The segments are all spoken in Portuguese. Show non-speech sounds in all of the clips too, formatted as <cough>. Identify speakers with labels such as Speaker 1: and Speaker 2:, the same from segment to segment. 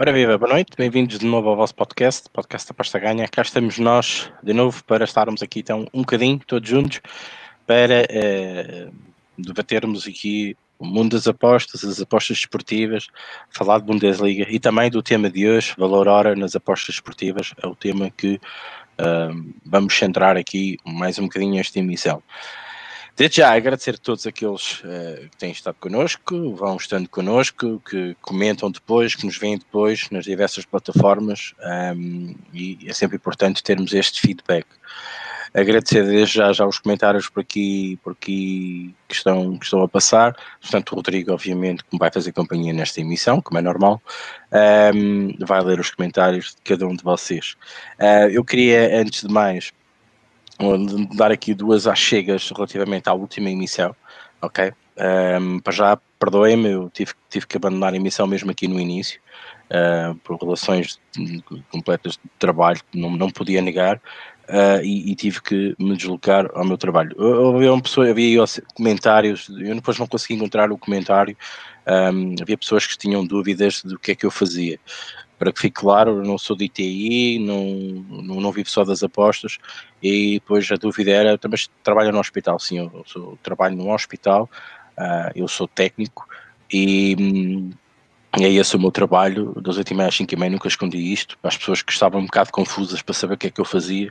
Speaker 1: Ora viva, boa noite, bem-vindos de novo ao vosso podcast, podcast da Pasta Ganha. Cá estamos nós de novo para estarmos aqui então um bocadinho, todos juntos, para eh, debatermos aqui o mundo das apostas, as apostas esportivas, falar de Bundesliga e também do tema de hoje, valor hora nas apostas esportivas, é o tema que uh, vamos centrar aqui mais um bocadinho esta emissão. Desde já agradecer a todos aqueles uh, que têm estado connosco, vão estando connosco, que comentam depois, que nos veem depois nas diversas plataformas um, e é sempre importante termos este feedback. Agradecer desde já, já os comentários por aqui, por aqui que, estão, que estão a passar. Portanto, o Rodrigo, obviamente, que me vai fazer companhia nesta emissão, como é normal, um, vai ler os comentários de cada um de vocês. Uh, eu queria, antes de mais, dar aqui duas achegas relativamente à última emissão, ok? Um, para já, perdoem-me, eu tive, tive que abandonar a emissão mesmo aqui no início, uh, por relações completas de trabalho, não, não podia negar, uh, e, e, tive que me deslocar ao meu trabalho. Havia uma pessoa, havia comentários, eu depois não consegui encontrar o comentário, um, havia pessoas que tinham dúvidas do que é que eu fazia para que fique claro, eu não sou de ITI, não, não, não, vivo só das apostas, e depois a dúvida era, também trabalho no hospital, sim, eu, sou, trabalho num hospital, uh, eu sou técnico, e, e é esse o meu trabalho, das 8 e meia às 5 e meia nunca escondi isto, para as pessoas que estavam um bocado confusas para saber o que é que eu fazia,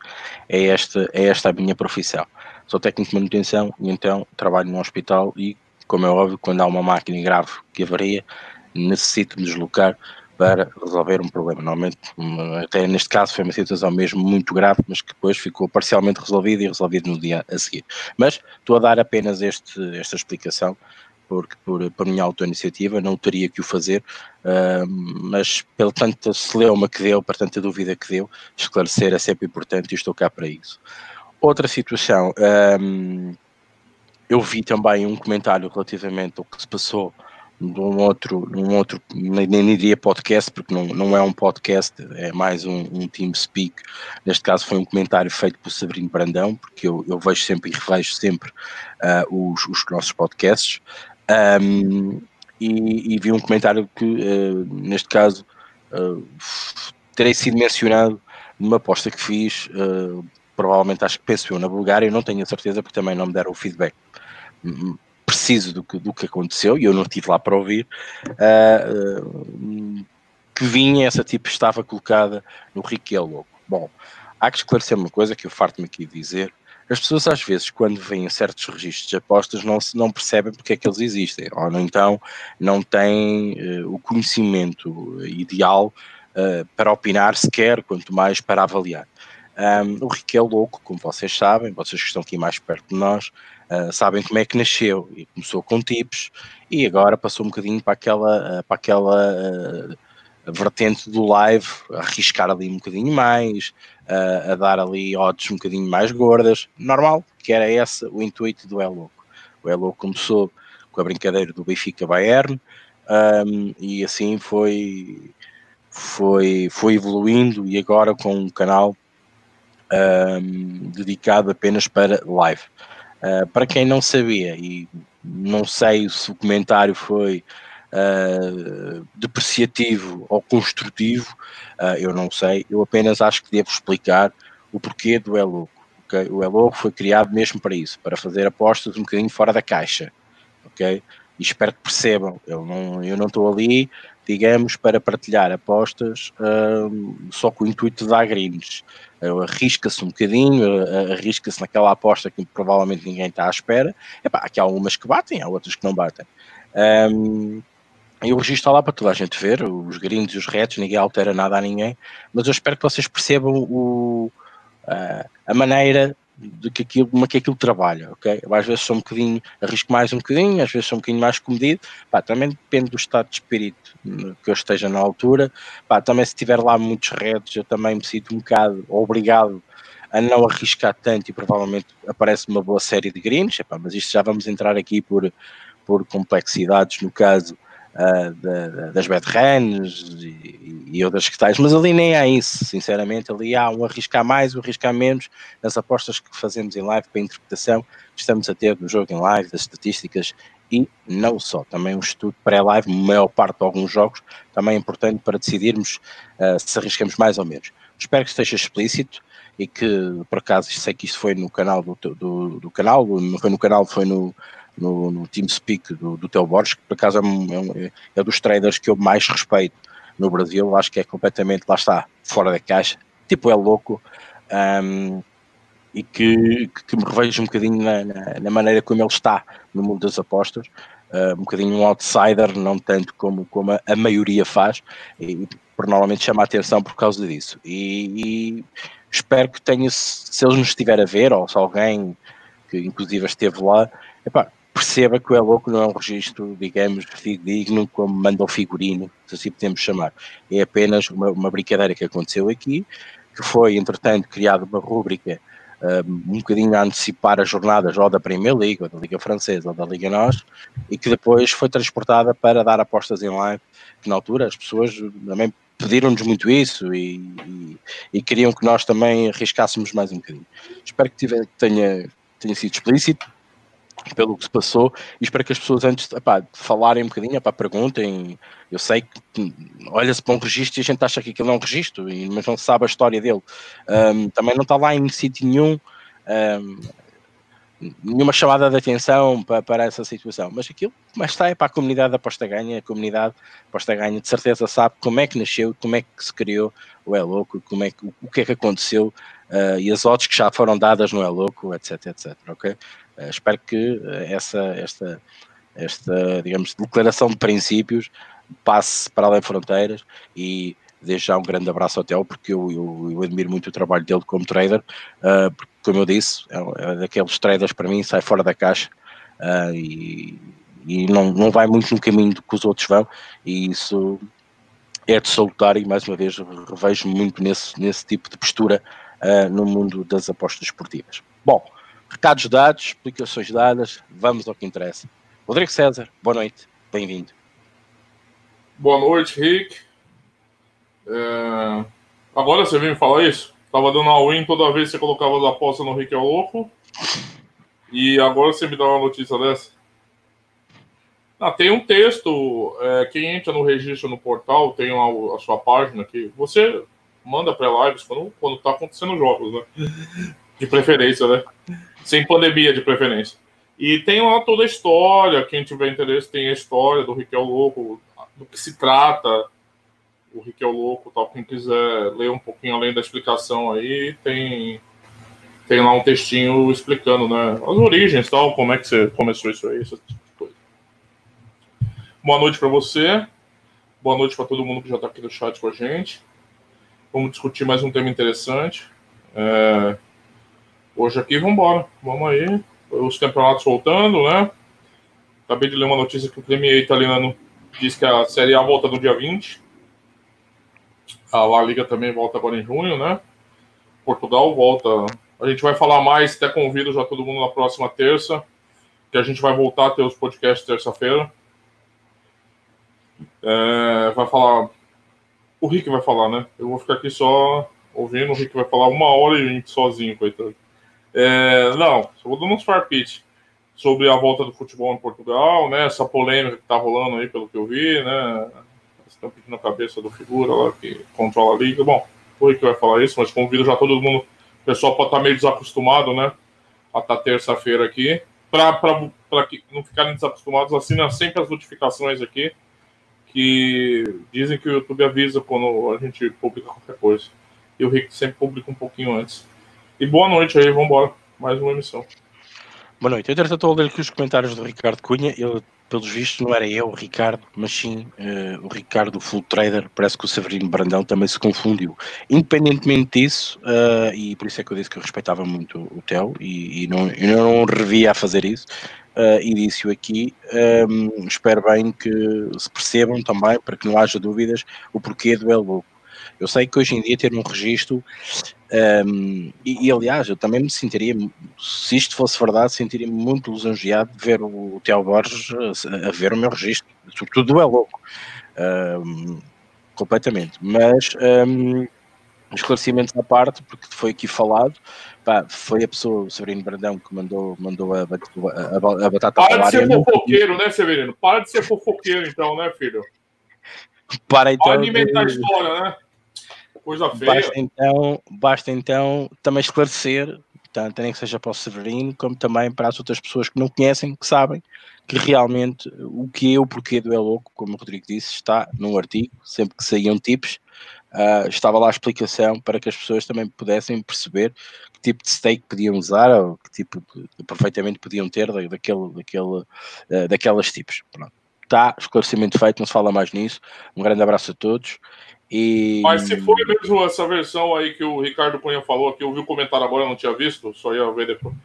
Speaker 1: é esta, é esta a minha profissão. Sou técnico de manutenção e então trabalho num hospital e, como é óbvio, quando há uma máquina grave que avaria, necessito me deslocar para resolver um problema. Normalmente, até neste caso, foi uma situação mesmo muito grave, mas que depois ficou parcialmente resolvida e resolvida no dia a seguir. Mas estou a dar apenas este, esta explicação, porque por, por minha auto-iniciativa não teria que o fazer, uh, mas pelo tanto celeuma que deu, para tanta dúvida que deu, esclarecer é sempre importante e estou cá para isso. Outra situação, um, eu vi também um comentário relativamente ao que se passou de um outro, num outro nem, nem diria podcast, porque não, não é um podcast, é mais um, um team speak. Neste caso foi um comentário feito por Sabrino Brandão, porque eu, eu vejo sempre e revejo sempre uh, os, os nossos podcasts. Um, e, e, vi um comentário que, uh, neste caso, uh, terei sido mencionado numa aposta que fiz, provavelmente acho que penso eu na Bulgária, não tenho a certeza porque também não me deram o feedback preciso do que, do que aconteceu, e eu não estive lá para ouvir, uh, que vinha, essa tipo estava colocada no Rico e é. Bom, há que esclarecer uma coisa que eu farto-me aqui dizer, as pessoas às vezes quando veem certos registros de apostas não, não percebem porque é que eles existem, ou então não têm uh, o conhecimento ideal para opinar sequer, quanto mais para avaliar. Um, o Rico é Louco, como vocês sabem, vocês que estão aqui mais perto de nós, uh, sabem como é que nasceu. E começou com tips e agora passou um bocadinho para aquela, uh, para aquela uh, vertente do live, arriscar ali um bocadinho mais, a dar ali odds um bocadinho mais gordas. Normal, que era esse o intuito do É Louco. O É Louco começou com a brincadeira do Benfica Bayern um, e assim foi, foi, foi evoluindo e agora com um canal um, dedicado apenas para live. Uh, para quem não sabia, e não sei se o comentário foi uh, depreciativo ou construtivo, uh, eu não sei, eu apenas acho que devo explicar o porquê do Eloco. Okay? O Eloco foi criado mesmo para isso, para fazer apostas um bocadinho fora da caixa. ok? E espero que percebam, eu não estou ali, digamos, para partilhar apostas só com o intuito de dar greens arrisca-se um bocadinho, arrisca-se naquela aposta que provavelmente ninguém está à espera. Epá, aqui há algumas que batem, há outras que não batem. Um, eu registro lá para toda a gente ver, os gringos e os retos, ninguém altera nada a ninguém, mas eu espero que vocês percebam o, a maneira de que aquilo, como é que aquilo trabalha, ok? Às vezes sou um bocadinho, arrisco mais um bocadinho, às vezes sou um bocadinho mais comedido, pá, também depende do estado de espírito que eu esteja na altura, pá, também se tiver lá muitos redes, eu também me sinto um bocado obrigado a não arriscar tanto e provavelmente aparece uma boa série de greens, epá, mas isto já vamos entrar aqui por, por complexidades no caso uh, das bedrans e, e outras que tais, mas ali nem há isso, sinceramente, ali há um arriscar mais, um arriscar menos nas apostas que fazemos em live para a interpretação que estamos a ter no jogo em live, das estatísticas e não só, também um estudo pré-live, maior parte de alguns jogos, também é importante para decidirmos uh, se arriscamos mais ou menos. Espero que esteja explícito e que, por acaso, sei que isto foi no canal do, do, do canal, não foi no canal, foi no, no, no TeamSpeak do, do Teo Borges, que por acaso é, um, é, é, dos traders que eu mais respeito no Brasil, acho que é completamente, lá está, fora da caixa, tipo é louco, um, e que, que me revejo um bocadinho na, na, na, maneira como ele está no mundo das apostas, uh, um bocadinho um outsider, não tanto como, como a, a maioria faz, e por normalmente chama a atenção por causa disso. E, e espero que tenha, se ele nos estiver a ver, ou se alguém que inclusive esteve lá, epá, perceba que o É Louco não é um registro, digamos, digno como manda o figurino, se assim podemos chamar. É apenas uma, uma brincadeira que aconteceu aqui, que foi, entretanto, criada uma rúbrica um, um bocadinho a antecipar as jornadas ou da Premier League, ou da Liga Francesa, ou da Liga Nós, e que depois foi transportada para dar apostas em live, que na altura as pessoas também pediram-nos muito isso e, e, e, queriam que nós também arriscássemos mais um bocadinho. Espero que tiver, tenha, tenha sido explícito pelo que se passou e espero que as pessoas antes epá, falarem um bocadinho, epá, perguntem. Eu sei que olha-se para um registro e a gente acha que aquilo é um registro, mas não se sabe a história dele. Um, também não está lá em sítio nenhum. Um, nenhuma chamada de atenção para, para essa situação, mas aquilo, mas está é para a comunidade da aposta ganha, a comunidade aposta ganha de certeza sabe como é que nasceu, como é que se criou o É Louco, como é que, o, o que é que aconteceu uh, e as odds que já foram dadas no É Louco, etc, etc, ok? Uh, espero que uh, essa, esta, esta, digamos, declaração de princípios passe para além de fronteiras e desde já um grande abraço ao Theo, porque eu, eu, eu, admiro muito o trabalho dele como trader, uh, porque, como eu disse, é, é, daqueles traders para mim, sai fora da caixa uh, e, e não, não vai muito no caminho que os outros vão, e isso é de salutar e mais uma vez revejo muito nesse, nesse tipo de postura uh, no mundo das apostas esportivas. Bom, recados dados, explicações dadas, vamos ao que interessa. Rodrigo César, boa noite, bem-vindo.
Speaker 2: Boa noite, Rick. É... Agora você vem me falar isso? Tava dando all-in toda vez que você colocava as apostas no Rick é Louco. E agora você me dá uma notícia dessa? Ah, tem um texto. É, quem entra no registro no portal tem a, a sua página que você manda pré-lives quando, quando tá acontecendo jogos, né? De preferência, né? Sem pandemia de preferência. E tem lá toda a história. Quem tiver interesse tem a história do Riquel Louco, do que se trata o o Louco, tal, quem quiser ler um pouquinho além da explicação aí, tem tem lá um textinho explicando, né, as origens, tal, como é que você começou isso aí, essa tipo coisa. Boa noite para você. Boa noite para todo mundo que já está aqui no chat com a gente. Vamos discutir mais um tema interessante. É... Hoje aqui, vamos embora. Vamos aí. Os campeonatos voltando, né? Acabei de ler uma notícia que o Premier italiano diz que a Série A volta no dia 20. A La Liga também volta agora em junho, né? Portugal volta. A gente vai falar mais, até convido já todo mundo na próxima terça, que a gente vai voltar a ter os podcasts terça-feira. É, vai falar. O Rick vai falar, né? Eu vou ficar aqui só ouvindo. O Rick vai falar uma hora e sozinho, coitado. É, não, vou dando uns farpite sobre a volta do futebol em Portugal, né? Essa polêmica que tá rolando aí, pelo que eu vi, né? estão pedindo a cabeça do figura lá que controla a liga. Bom, foi que vai falar isso, mas convido já todo mundo. O pessoal pode estar meio desacostumado, né? A estar terça-feira aqui. Para que não ficarem desacostumados, assina sempre as notificações aqui. Que dizem que o YouTube avisa quando a gente publica qualquer coisa. E o Rick sempre publica um pouquinho antes. E boa noite aí, vamos embora. Mais uma emissão.
Speaker 1: Boa noite. Eu estou a ler aqui os comentários do Ricardo Cunha. Ele pelos vistos, não era eu, o Ricardo, mas sim uh, o Ricardo Full Trader. Parece que o Severino Brandão também se confundiu. Independentemente disso, uh, e por isso é que eu disse que eu respeitava muito o Theo e, e não, eu não revia a fazer isso. Uh, e disse-o aqui. Um, espero bem que se percebam também, para que não haja dúvidas, o porquê do El Louco. Eu sei que hoje em dia ter um registro, um, e, e, aliás, eu também me sentiria, se isto fosse verdade, sentiria-me muito lisonjeado de ver o, o Tiago Borges a, a, ver o meu registro, sobretudo é louco, um, completamente. Mas um, esclarecimentos à parte, porque foi aqui falado, pá, foi a pessoa, o Severino Brandão, que mandou, mandou a, a, a, a batata
Speaker 2: Para de ser fofoqueiro, né, Severino? Para de ser fofoqueiro, então, né, filho?
Speaker 1: Para então.
Speaker 2: Pode inventar de... história, né? Feia.
Speaker 1: Basta então, basta então também esclarecer, tanto nem que seja para o Severino, como também para as outras pessoas que não conhecem, que sabem que realmente o que é o porquê do É Louco, como o Rodrigo disse, está num artigo, sempre que saíam tipos, uh, estava lá a explicação para que as pessoas também pudessem perceber que tipo de steak podiam usar ou que tipo de aproveitamento podiam ter daquele, daquele, uh, daquelas tipos. Pronto está, esclarecimento feito, não se fala mais nisso. Um grande abraço a todos. E...
Speaker 2: Mas se foi mesmo essa versão aí que o Ricardo Cunha falou, que eu vi o comentário agora, não tinha visto, só ia ver depois.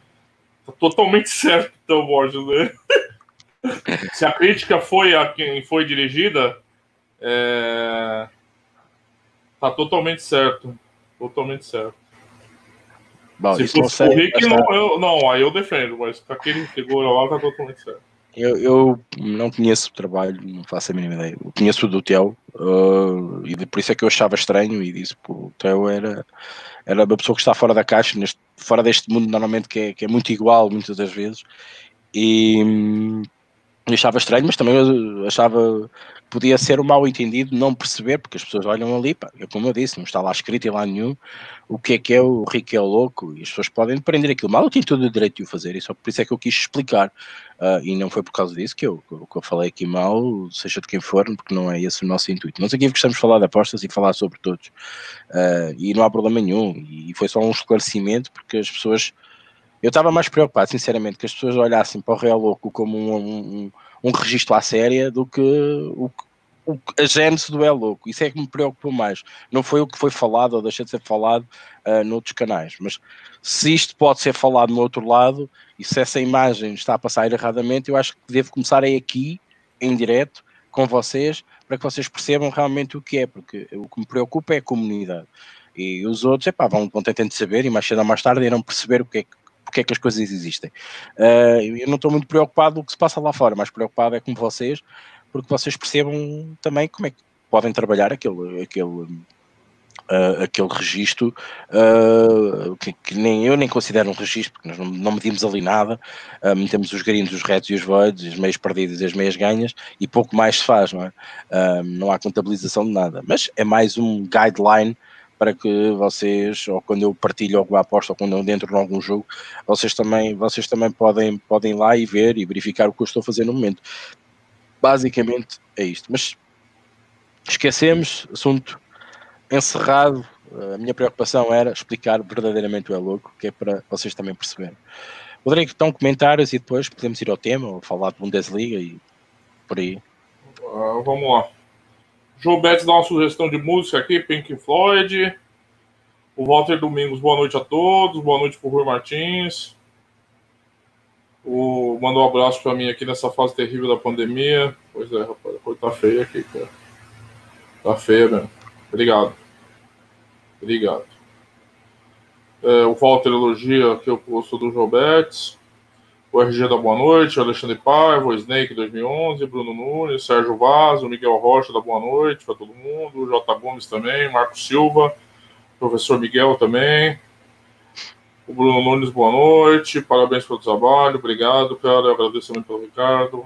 Speaker 2: Tá totalmente <laughs> certo, então, Borges, né? se a crítica foi a quem foi dirigida, é... tá totalmente certo. Totalmente certo. Bom, se fosse o Rick, não, eu, não, aí eu defendo, mas com aquele figura lá tá totalmente certo.
Speaker 1: Eu, eu, não conheço o trabalho, não faço a mínima ideia. Eu conheço o do Theo, uh, e por isso é que eu achava estranho e disse que o Theo era, era uma pessoa que está fora da caixa, neste, fora deste mundo normalmente que é, que é muito igual muitas das vezes. E hum, achava estranho, mas também achava podia ser um mal entendido não perceber, porque as pessoas olham ali, pá, é como eu disse, não está lá escrito em lá nenhum o que é que é o rico é o louco, e as pessoas podem prender aquilo. Mal, eu tenho todo o direito de o fazer, e só por isso é que eu quis explicar, uh, e não foi por causa disso que eu, que eu falei aqui mal, seja de quem for, porque não é esse o nosso intuito. Nós aqui gostamos de falar de apostas e falar sobre todos, uh, e não há problema nenhum, e foi só um esclarecimento, porque as pessoas eu estava mais preocupado, sinceramente, que as pessoas olhassem para o Real Louco como um, um, um registro à séria do que o, o, a gênese do É Louco. Isso é que me preocupou mais. Não foi o que foi falado ou deixou de ser falado uh, noutros canais. Mas se isto pode ser falado no outro lado e se essa imagem está a passar erradamente, eu acho que devo começar aí aqui, em direto, com vocês, para que vocês percebam realmente o que é, porque o que me preocupa é a comunidade. E os outros, epá, vão, vão tentando saber e mais cedo ou mais tarde irão perceber o que é que porque é que as coisas existem. Uh, eu não estou muito preocupado com o que se passa lá fora, mas preocupado é com vocês, porque vocês percebam também como é que podem trabalhar aquele, aquele, uh, aquele registro, uh, que, que, nem eu nem considero um registro, porque nós não, não medimos ali nada, metemos os garinos, os retos e os voids, as meias perdidas e as meias ganhas, e pouco mais se faz, não é? não há contabilização de nada, mas é mais um guideline para que vocês, ou quando eu partilho alguma aposta, ou quando eu dentro de algum jogo, vocês também, vocês também podem, podem ir lá e ver e verificar o que eu estou a fazer no momento. Basicamente é isto. Mas esquecemos, assunto encerrado. A minha preocupação era explicar verdadeiramente o é louco, que é para vocês também perceberem. Rodrigo, então comentários e depois podemos ir ao tema, ou falar de Bundesliga e por aí.
Speaker 2: Uh, vamos lá. João Betts dá uma sugestão de música aqui, Pink Floyd. O Walter Domingos, boa noite a todos. Boa noite pro Rui Martins. O, mandou um abraço para mim aqui nessa fase terrível da pandemia. Pois é, rapaz, a coisa tá feia aqui, cara. Tá feia mesmo. Obrigado. Obrigado. É, o Walter elogia que eu gosto do João Betts o RG da Boa Noite, Alexandre Paiva, o Snake 2011, Bruno Nunes, Sérgio Vaso, Miguel Rocha da Boa Noite para todo mundo, J. Gomes também, Marco Silva, professor Miguel também, o Bruno Nunes, boa noite, parabéns pelo trabalho, obrigado, cara, agradeço muito pelo Ricardo.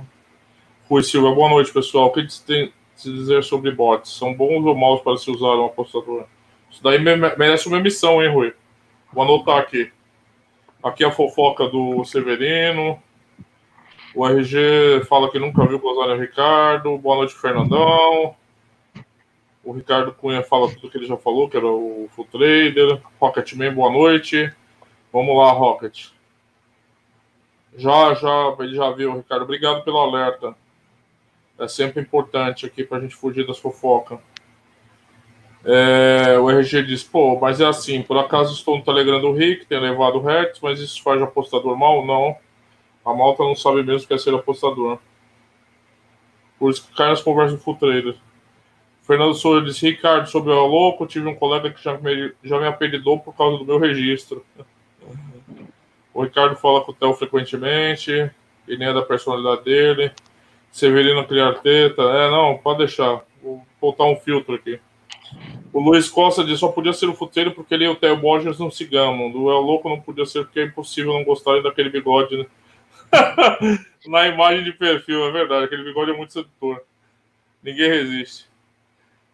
Speaker 2: Rui Silva, boa noite, pessoal. O que tem se dizer sobre bots? São bons ou maus para se usar um apostador? Isso daí merece uma emissão, hein, Rui? Vou anotar aqui. Aqui a fofoca do Severino. O RG fala que nunca viu o Ricardo. Boa noite, Fernandão. O Ricardo Cunha fala tudo que ele já falou, que era o Full Trader. Rocketman, boa noite. Vamos lá, Rocket. Já, já, ele já viu, Ricardo. Obrigado pelo alerta. É sempre importante aqui para a gente fugir das fofocas. É, o RG diz, pô, mas é assim, por acaso estou no Telegram do Rick, tem levado o Hertz, mas isso faz apostador mal? Não. A malta não sabe mesmo que é ser apostador. Por isso que cai nas conversas do Full Trader. Fernando Souza disse, Ricardo, sobre o louco, tive um colega que já me, já me apelidou por causa do meu registro. <laughs> O Ricardo fala com o Theo frequentemente, e nem é da personalidade dele. Severino criar teta, é, não, pode deixar. Vou botar um filtro aqui. O Luiz Costa disse só podia ser o futeiro porque ele e o Theo Borges não se gamam. Do El Louco não podia ser porque é impossível não gostar daquele bigode né? <laughs> na imagem de perfil, é verdade. Aquele bigode é muito sedutor. Ninguém resiste.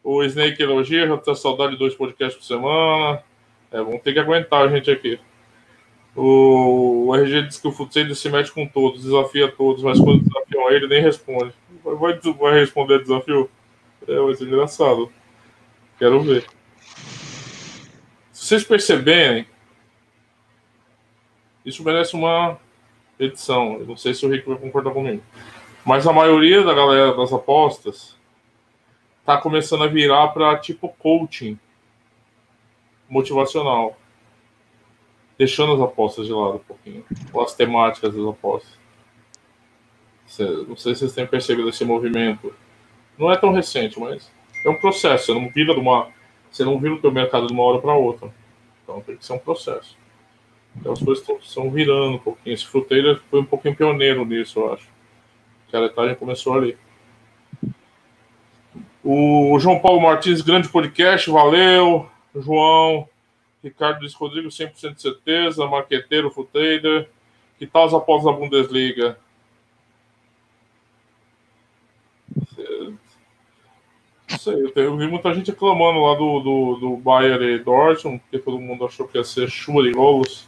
Speaker 2: O Snake elogia, já tá saudade de dois podcasts por semana. É, vamos ter que aguentar a gente aqui. O, o RG diz que o futeiro se mete com todos, desafia todos, mas quando desafiam ele, nem responde. Vai, vai responder desafio? É, vai ser engraçado. Quero ver. Se vocês perceberem, isso merece uma edição. Eu não sei se o Rick vai concordar comigo. Mas a maioria da galera das apostas tá começando a virar para tipo coaching motivacional. Deixando as apostas de lado um pouquinho. Ou as temáticas das apostas. Não sei se vocês têm percebido esse movimento. Não é tão recente, mas é um processo. Você não vira de uma, você não vira o teu mercado de uma hora para outra. Então tem que ser um processo. Então as coisas estão virando um pouquinho. Esse fruteiro foi um pouquinho pioneiro nisso, eu acho. Que a letagem começou ali. O João Paulo Martins, grande podcast, valeu. João, Ricardo Luiz Rodrigo, 100% de certeza. Marqueteiro, fruteiro. Que tal as apostas da Bundesliga? Não sei, eu, vi muita gente reclamando lá do, do, do Bayern e Dortmund, porque todo mundo achou que ia ser chuva de golos.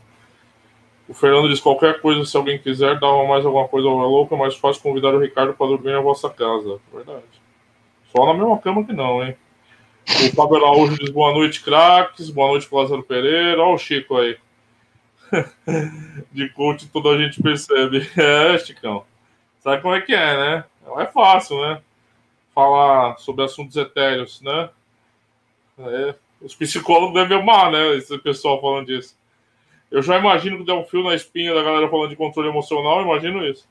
Speaker 2: O Fernando diz: qualquer coisa, se alguém quiser, dá mais alguma coisa ao louco, é mais fácil convidar o Ricardo para dormir na vossa casa. Verdade. Só na mesma cama que não, hein? O Fábio Araújo diz: boa noite, craques. Boa noite, Lázaro Pereira. Olha o Chico aí. <laughs> De coach, toda a gente percebe. <laughs> É, Chicão. Sabe como é que é, né? Não é fácil, né? Falar sobre assuntos etéreos, né? É, os psicólogos devem amar, né? Esse pessoal falando disso. Eu já imagino que deu um fio na espinha da galera falando de controle emocional, imagino isso.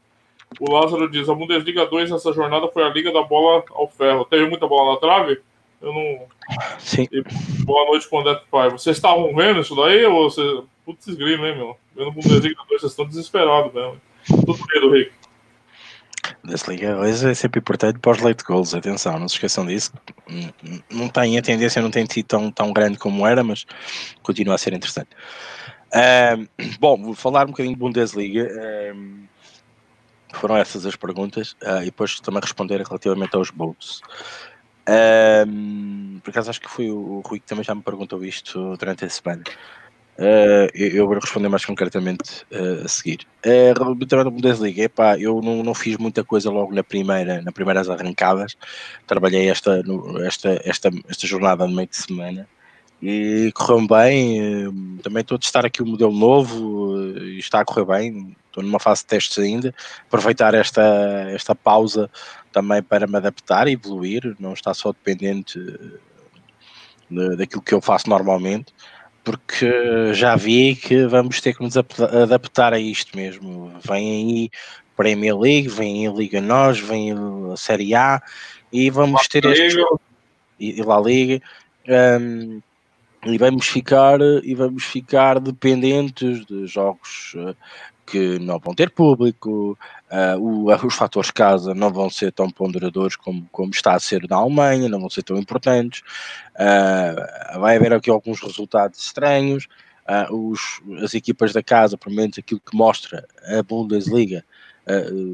Speaker 2: O Lázaro diz: a Bundesliga 2 nessa jornada foi a liga da bola ao ferro. Teve muita bola na trave? Eu não. <laughs>
Speaker 1: Sim.
Speaker 2: E boa noite, Condete Pai. Vocês estavam vendo isso daí? Ou você. Putz, grilo, hein, meu? Vendo Bundesliga 2, vocês estão desesperados mesmo. Tudo medo, Rick.
Speaker 1: Desliga hoje é sempre importante para os late goals, atenção, não se esqueçam disso. Não tem a tendência, não tem sido tão, tão grande como era, mas continua a ser interessante. Um, bom, vou falar um bocadinho de Bundesliga. Foram essas as perguntas uh, e depois também responder relativamente aos Bulls. Um, por acaso acho que foi o, o Rui que também já me perguntou isto durante a semana. Uh, eu vou responder mais concretamente uh, a seguir. Uh, relativamente à Bundesliga, epá, eu não, não fiz muita coisa logo na primeira, nas primeiras arrancadas. Trabalhei esta, no, esta, esta, esta jornada no meio de semana e correu bem. Também estou a testar aqui o um modelo novo e está a correr bem. Estou numa fase de testes ainda. Aproveitar esta, esta pausa também para me adaptar e evoluir, não está só dependente daquilo que eu faço normalmente porque já vi que vamos ter que nos adaptar a isto mesmo. Vem aí Premier League, vem aí a Liga Nós, vem a Série A e vamos ter este e, e lá Liga um, e vamos ficar e vamos ficar dependentes de jogos uh, que não vão ter público, uh, o, os fatores casa não vão ser tão ponderadores como, como está a ser na Alemanha, não vão ser tão importantes, uh, vai haver aqui alguns resultados estranhos, uh, os, as equipas da casa, pelo menos aquilo que mostra a Bundesliga,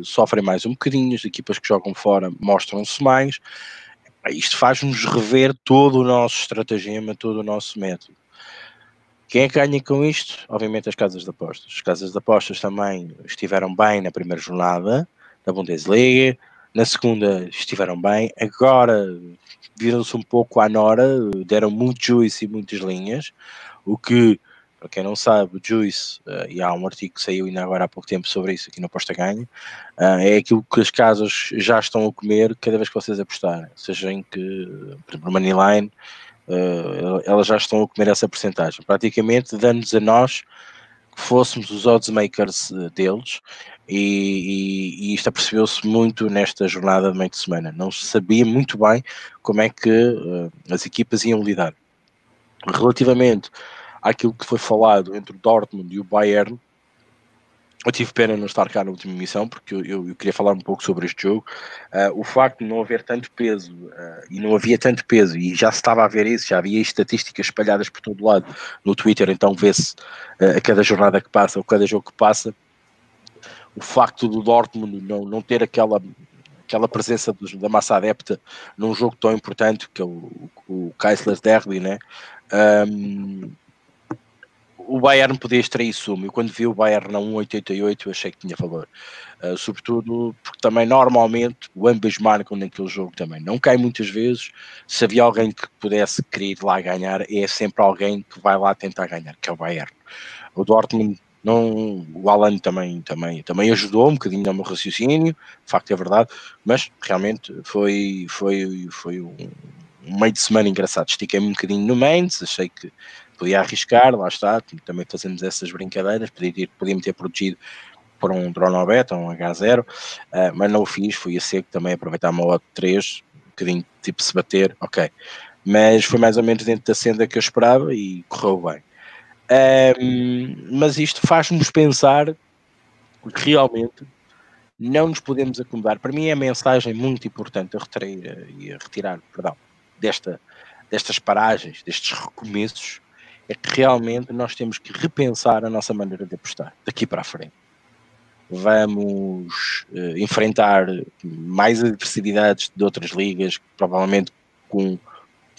Speaker 1: sofrem mais um bocadinho, as equipas que jogam fora mostram-se mais, isto faz-nos rever todo o nosso estratagema, todo o nosso método. Quem é que ganha com isto? Obviamente as casas de apostas. As casas de apostas também estiveram bem na primeira jornada da Bundesliga, na segunda estiveram bem, agora viram-se um pouco à Nora, deram muito juice e muitas linhas, o que, para quem não sabe, juice, uh, e há um artigo que saiu ainda agora há pouco tempo sobre isso aqui no Aposta Ganha, uh, é aquilo que as casas já estão a comer cada vez que vocês apostarem, seja em que, por exemplo, Moneyline, Uh, elas já estão a comer essa porcentagem, praticamente dando-nos a nós que fôssemos os odds makers eh, deles E, e, e isto apercebeu-se muito nesta jornada de meio de semana. Não se sabia muito bem como é que uh, as equipas iam lidar. Relativamente àquilo que foi falado entre o Dortmund e o Bayern, eu tive pena não estar cá na última emissão, porque eu, eu, queria falar um pouco sobre este jogo. Uh, o facto de não haver tanto peso, uh, e não havia tanto peso, e já se estava a ver isso, já havia estatísticas espalhadas por todo lado no Twitter, então vê-se uh, a cada jornada que passa, ou cada jogo que passa, o facto do Dortmund não, não ter aquela, aquela presença dos, da massa adepta num jogo tão importante, que é o, o Kaisler Derby, né? Um, o Bayern podia extrair sumo. E quando vi o Bayern na 1,88 eu achei que tinha valor. Uh, sobretudo porque também normalmente o ambas marcam naquele jogo também. Não cai muitas vezes. Se havia alguém que pudesse querer ir lá ganhar, é sempre alguém que vai lá tentar ganhar, que é o Bayern. O Dortmund não, o Alan também, também, também ajudou um bocadinho no meu raciocínio, de facto é verdade, mas realmente foi, foi, foi um, um meio de semana engraçado. Estiquei-me um bocadinho no Mainz, achei que podia arriscar, lá está, também fazemos essas brincadeiras, podia, me ter protegido por um drone ou beta, um H0, uh, mas não o fiz, fui a seco também aproveitar uma OT 3, um bocadinho tipo se bater, ok. Mas foi mais ou menos dentro da senda que eu esperava e correu bem. Um, mas isto faz-nos pensar que realmente não nos podemos acomodar. Para mim é a mensagem muito importante a retirar, a retirar perdão, desta, destas paragens, destes recomeços, é que realmente nós temos que repensar a nossa maneira de apostar daqui para a frente. Vamos uh, enfrentar mais adversidades de outras ligas, provavelmente com,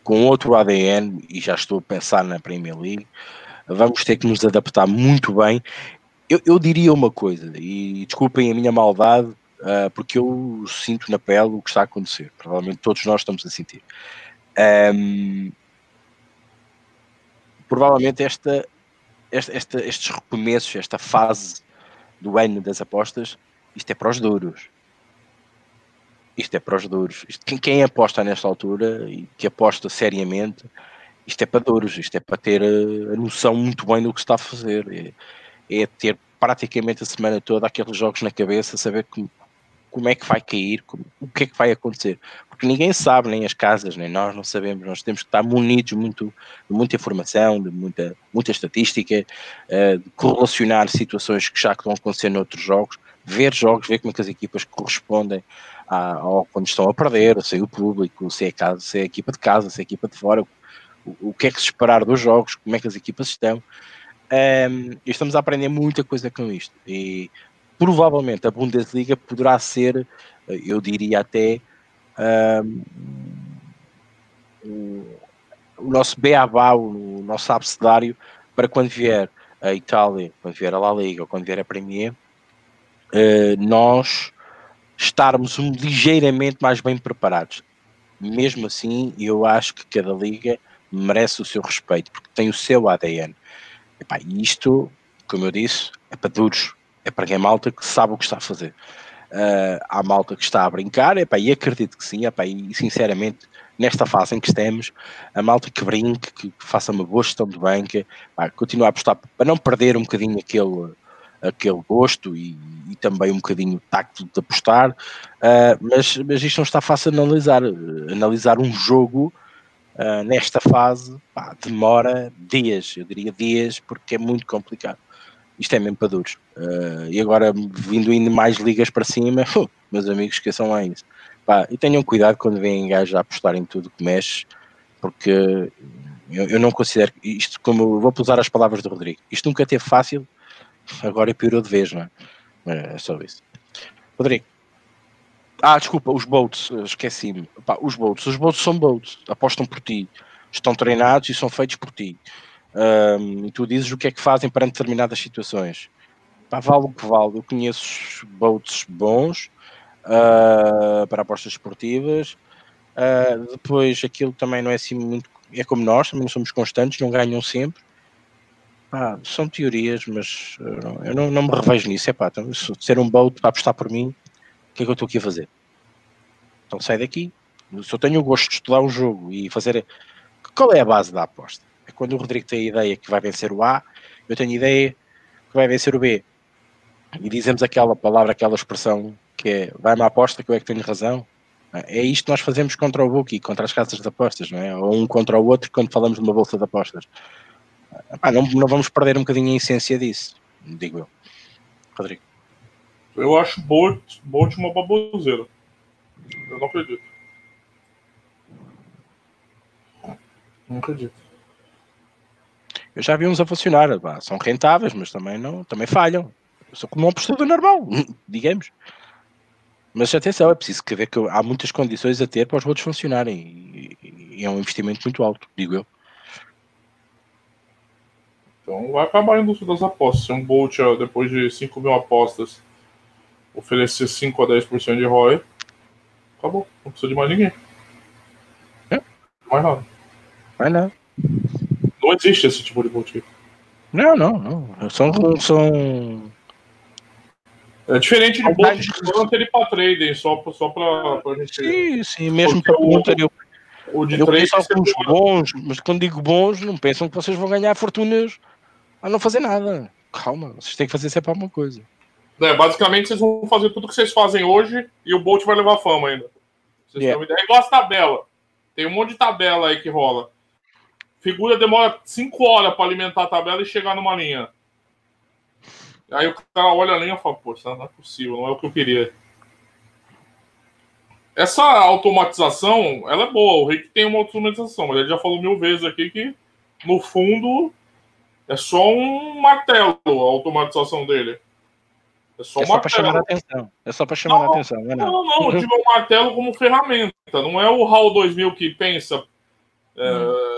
Speaker 1: com outro ADN, e já estou a pensar na Premier League. Vamos ter que nos adaptar muito bem. Eu, eu diria uma coisa, e desculpem a minha maldade, uh, porque eu sinto na pele o que está a acontecer. Provavelmente todos nós estamos a sentir. Um, provavelmente esta, esta, esta, estes recomeços, esta fase do ano das apostas, isto é para os duros. Isto é para os duros. Isto, quem, quem aposta nesta altura e que aposta seriamente, isto é para duros, isto é para ter a, a noção muito bem do que está a fazer. É, é, ter praticamente a semana toda aqueles jogos na cabeça, saber como, como é que vai cair, como, o que é que vai acontecer. Porque ninguém sabe, nem as casas, nem nós não sabemos. Nós temos que estar munidos muito, de muita informação, de muita, muita estatística, uh, de correlacionar situações que já estão acontecendo noutros jogos, ver jogos, ver como é que as equipas correspondem a, ao, quando estão a perder, se é o público, se é, casa, se é a equipa de casa, se é a equipa de fora, o, o que é que se esperar dos jogos, como é que as equipas estão. Um, ehm, estamos a aprender muita coisa com isto. E provavelmente a Bundesliga poderá ser, eu diria até, um, o nosso beabá, o nosso abecedário para quando vier a Itália, quando vier a La Liga ou quando vier a Premier, uh, nós estarmos um, ligeiramente mais bem preparados. Mesmo assim, eu acho que cada liga merece o seu respeito, porque tem o seu ADN. E isto, como eu disse, é para duros é para quem é malta que sabe o que está a fazer. Uh, há malta que está a brincar, epá, e acredito que sim, epá, e sinceramente, nesta fase em que estamos, a malta que brinque, que, faça uma boa gestão de banca, epá, continua a apostar para não perder um bocadinho aquele, aquele gosto e, e também um bocadinho o tacto de apostar, uh, mas, mas isto não está fácil de analisar. Analisar um jogo uh, nesta fase demora dias, eu diria dias, porque é muito complicado isto é mesmo para duros. Uh, e agora, vindo indo mais ligas para cima, <laughs> uh, meus amigos, esqueçam lá isso. Pá, e tenham cuidado quando vêm gajos a apostar em tudo que mexe, porque eu, eu não considero isto, como vou usar as palavras do Rodrigo, isto nunca teve fácil, agora piorou de vez, não é? É só isso. Rodrigo. Ah, desculpa, os boats, esqueci-me. Os boats, os boats são boats, apostam por ti, estão treinados e são feitos por ti. E tu dizes o que é que fazem para determinadas situações. Pá, vale o que vale. Eu conheço boats bons uh, para apostas esportivas. Uh, depois aquilo também não é assim muito. É como nós, também somos constantes, não ganham sempre. Pá, são teorias, mas eu não, não, me revejo nisso. É pá, então, ser um boat para apostar por mim, o que é que eu estou aqui a fazer? Então sai daqui. Se eu tenho o gosto de estudar um jogo e fazer. Qual é a base da aposta? Quando o Rodrigo tem a ideia que vai vencer o A, eu tenho a ideia que vai vencer o B. e dizemos aquela palavra, aquela expressão que é vai-me à aposta que eu é que tenho razão. É isto que nós fazemos contra o Bookie, contra as casas de apostas, não é? Ou um contra o outro quando falamos de uma bolsa de apostas. Ah, não, não vamos perder um bocadinho a essência disso, digo eu. Rodrigo.
Speaker 2: Eu acho Bolt, Bolt uma baboseira. Eu não acredito. Não acredito.
Speaker 1: Eu já vi uns a funcionar, são rentáveis, mas também não, também falham. Eu sou como um apostador normal, <laughs> digamos. Mas atenção, é preciso que ver que há muitas condições a ter para os votos funcionarem e, e é um investimento muito alto, digo eu.
Speaker 2: Então vai acabar a indústria das apostas. Se um Bolt, depois de 5 mil apostas, oferecer 5 a 10% de ROI, acabou. Não precisa de mais ninguém.
Speaker 1: É.
Speaker 2: Mais nada.
Speaker 1: Mais nada.
Speaker 2: Não existe esse tipo de Bolt.
Speaker 1: Não, não, não. São. são...
Speaker 2: É diferente de Bolt de Panther e para trading, só, só para a gente.
Speaker 1: Sim, sim, mesmo para Panther eu. O de eu alguns bons, mas quando digo bons, não pensam que vocês vão ganhar fortunas a não fazer nada. Calma, vocês têm que fazer sempre alguma coisa.
Speaker 2: É, basicamente, vocês vão fazer tudo que vocês fazem hoje e o Bolt vai levar fama ainda. Vocês yeah. É igual as tabelas. Tem um monte de tabela aí que rola. Figura demora 5 horas para alimentar a tabela e chegar numa linha. Aí o cara olha a linha e fala, poxa, não é possível, não é o que eu queria. Essa automatização, ela é boa. O Rick tem uma automatização, mas ele já falou mil vezes aqui que, no fundo, é só um martelo a automatização dele.
Speaker 1: É só, é só para chamar a atenção. É só para chamar não, a atenção.
Speaker 2: Não, não, não. eu tive um martelo como ferramenta. Não é o HAL 2000 que pensa. É, hum.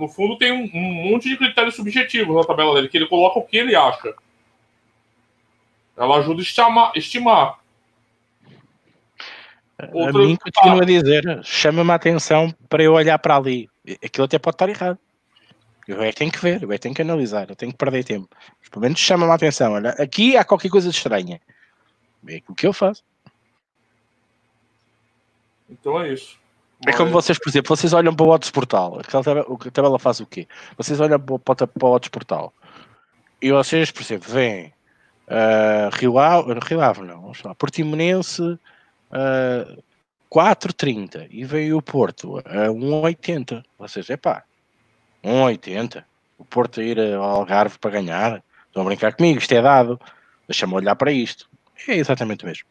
Speaker 2: No fundo, tem um, um, monte de critérios subjetivos na tabela dele, que ele coloca o que ele acha. Ela ajuda a estimar. estimar.
Speaker 1: a mim continua a dizer, chama-me a atenção para eu olhar para ali. Aquilo até pode estar errado. Eu é tenho que ver, eu é tenho que analisar, eu tenho que perder tempo. Mas, pelo menos chama-me a atenção. Olha, aqui há qualquer coisa de estranha. É o que eu faço.
Speaker 2: Então é isso.
Speaker 1: É como vocês, por exemplo, vocês olham para o Odds Portal. Aquela tabela, a tabela faz o quê? Vocês olham para o, para o Odds Portal e vocês, por exemplo, veem uh, Rio Ave, Rio Ave não, vamos lá, Portimonense uh, 4,30 e veio o Porto a 1,80. Vocês, é pá, 1,80. O Porto ir ao Algarve para ganhar. Estão a brincar comigo, isto é dado. Deixa-me olhar para isto. É exatamente o mesmo.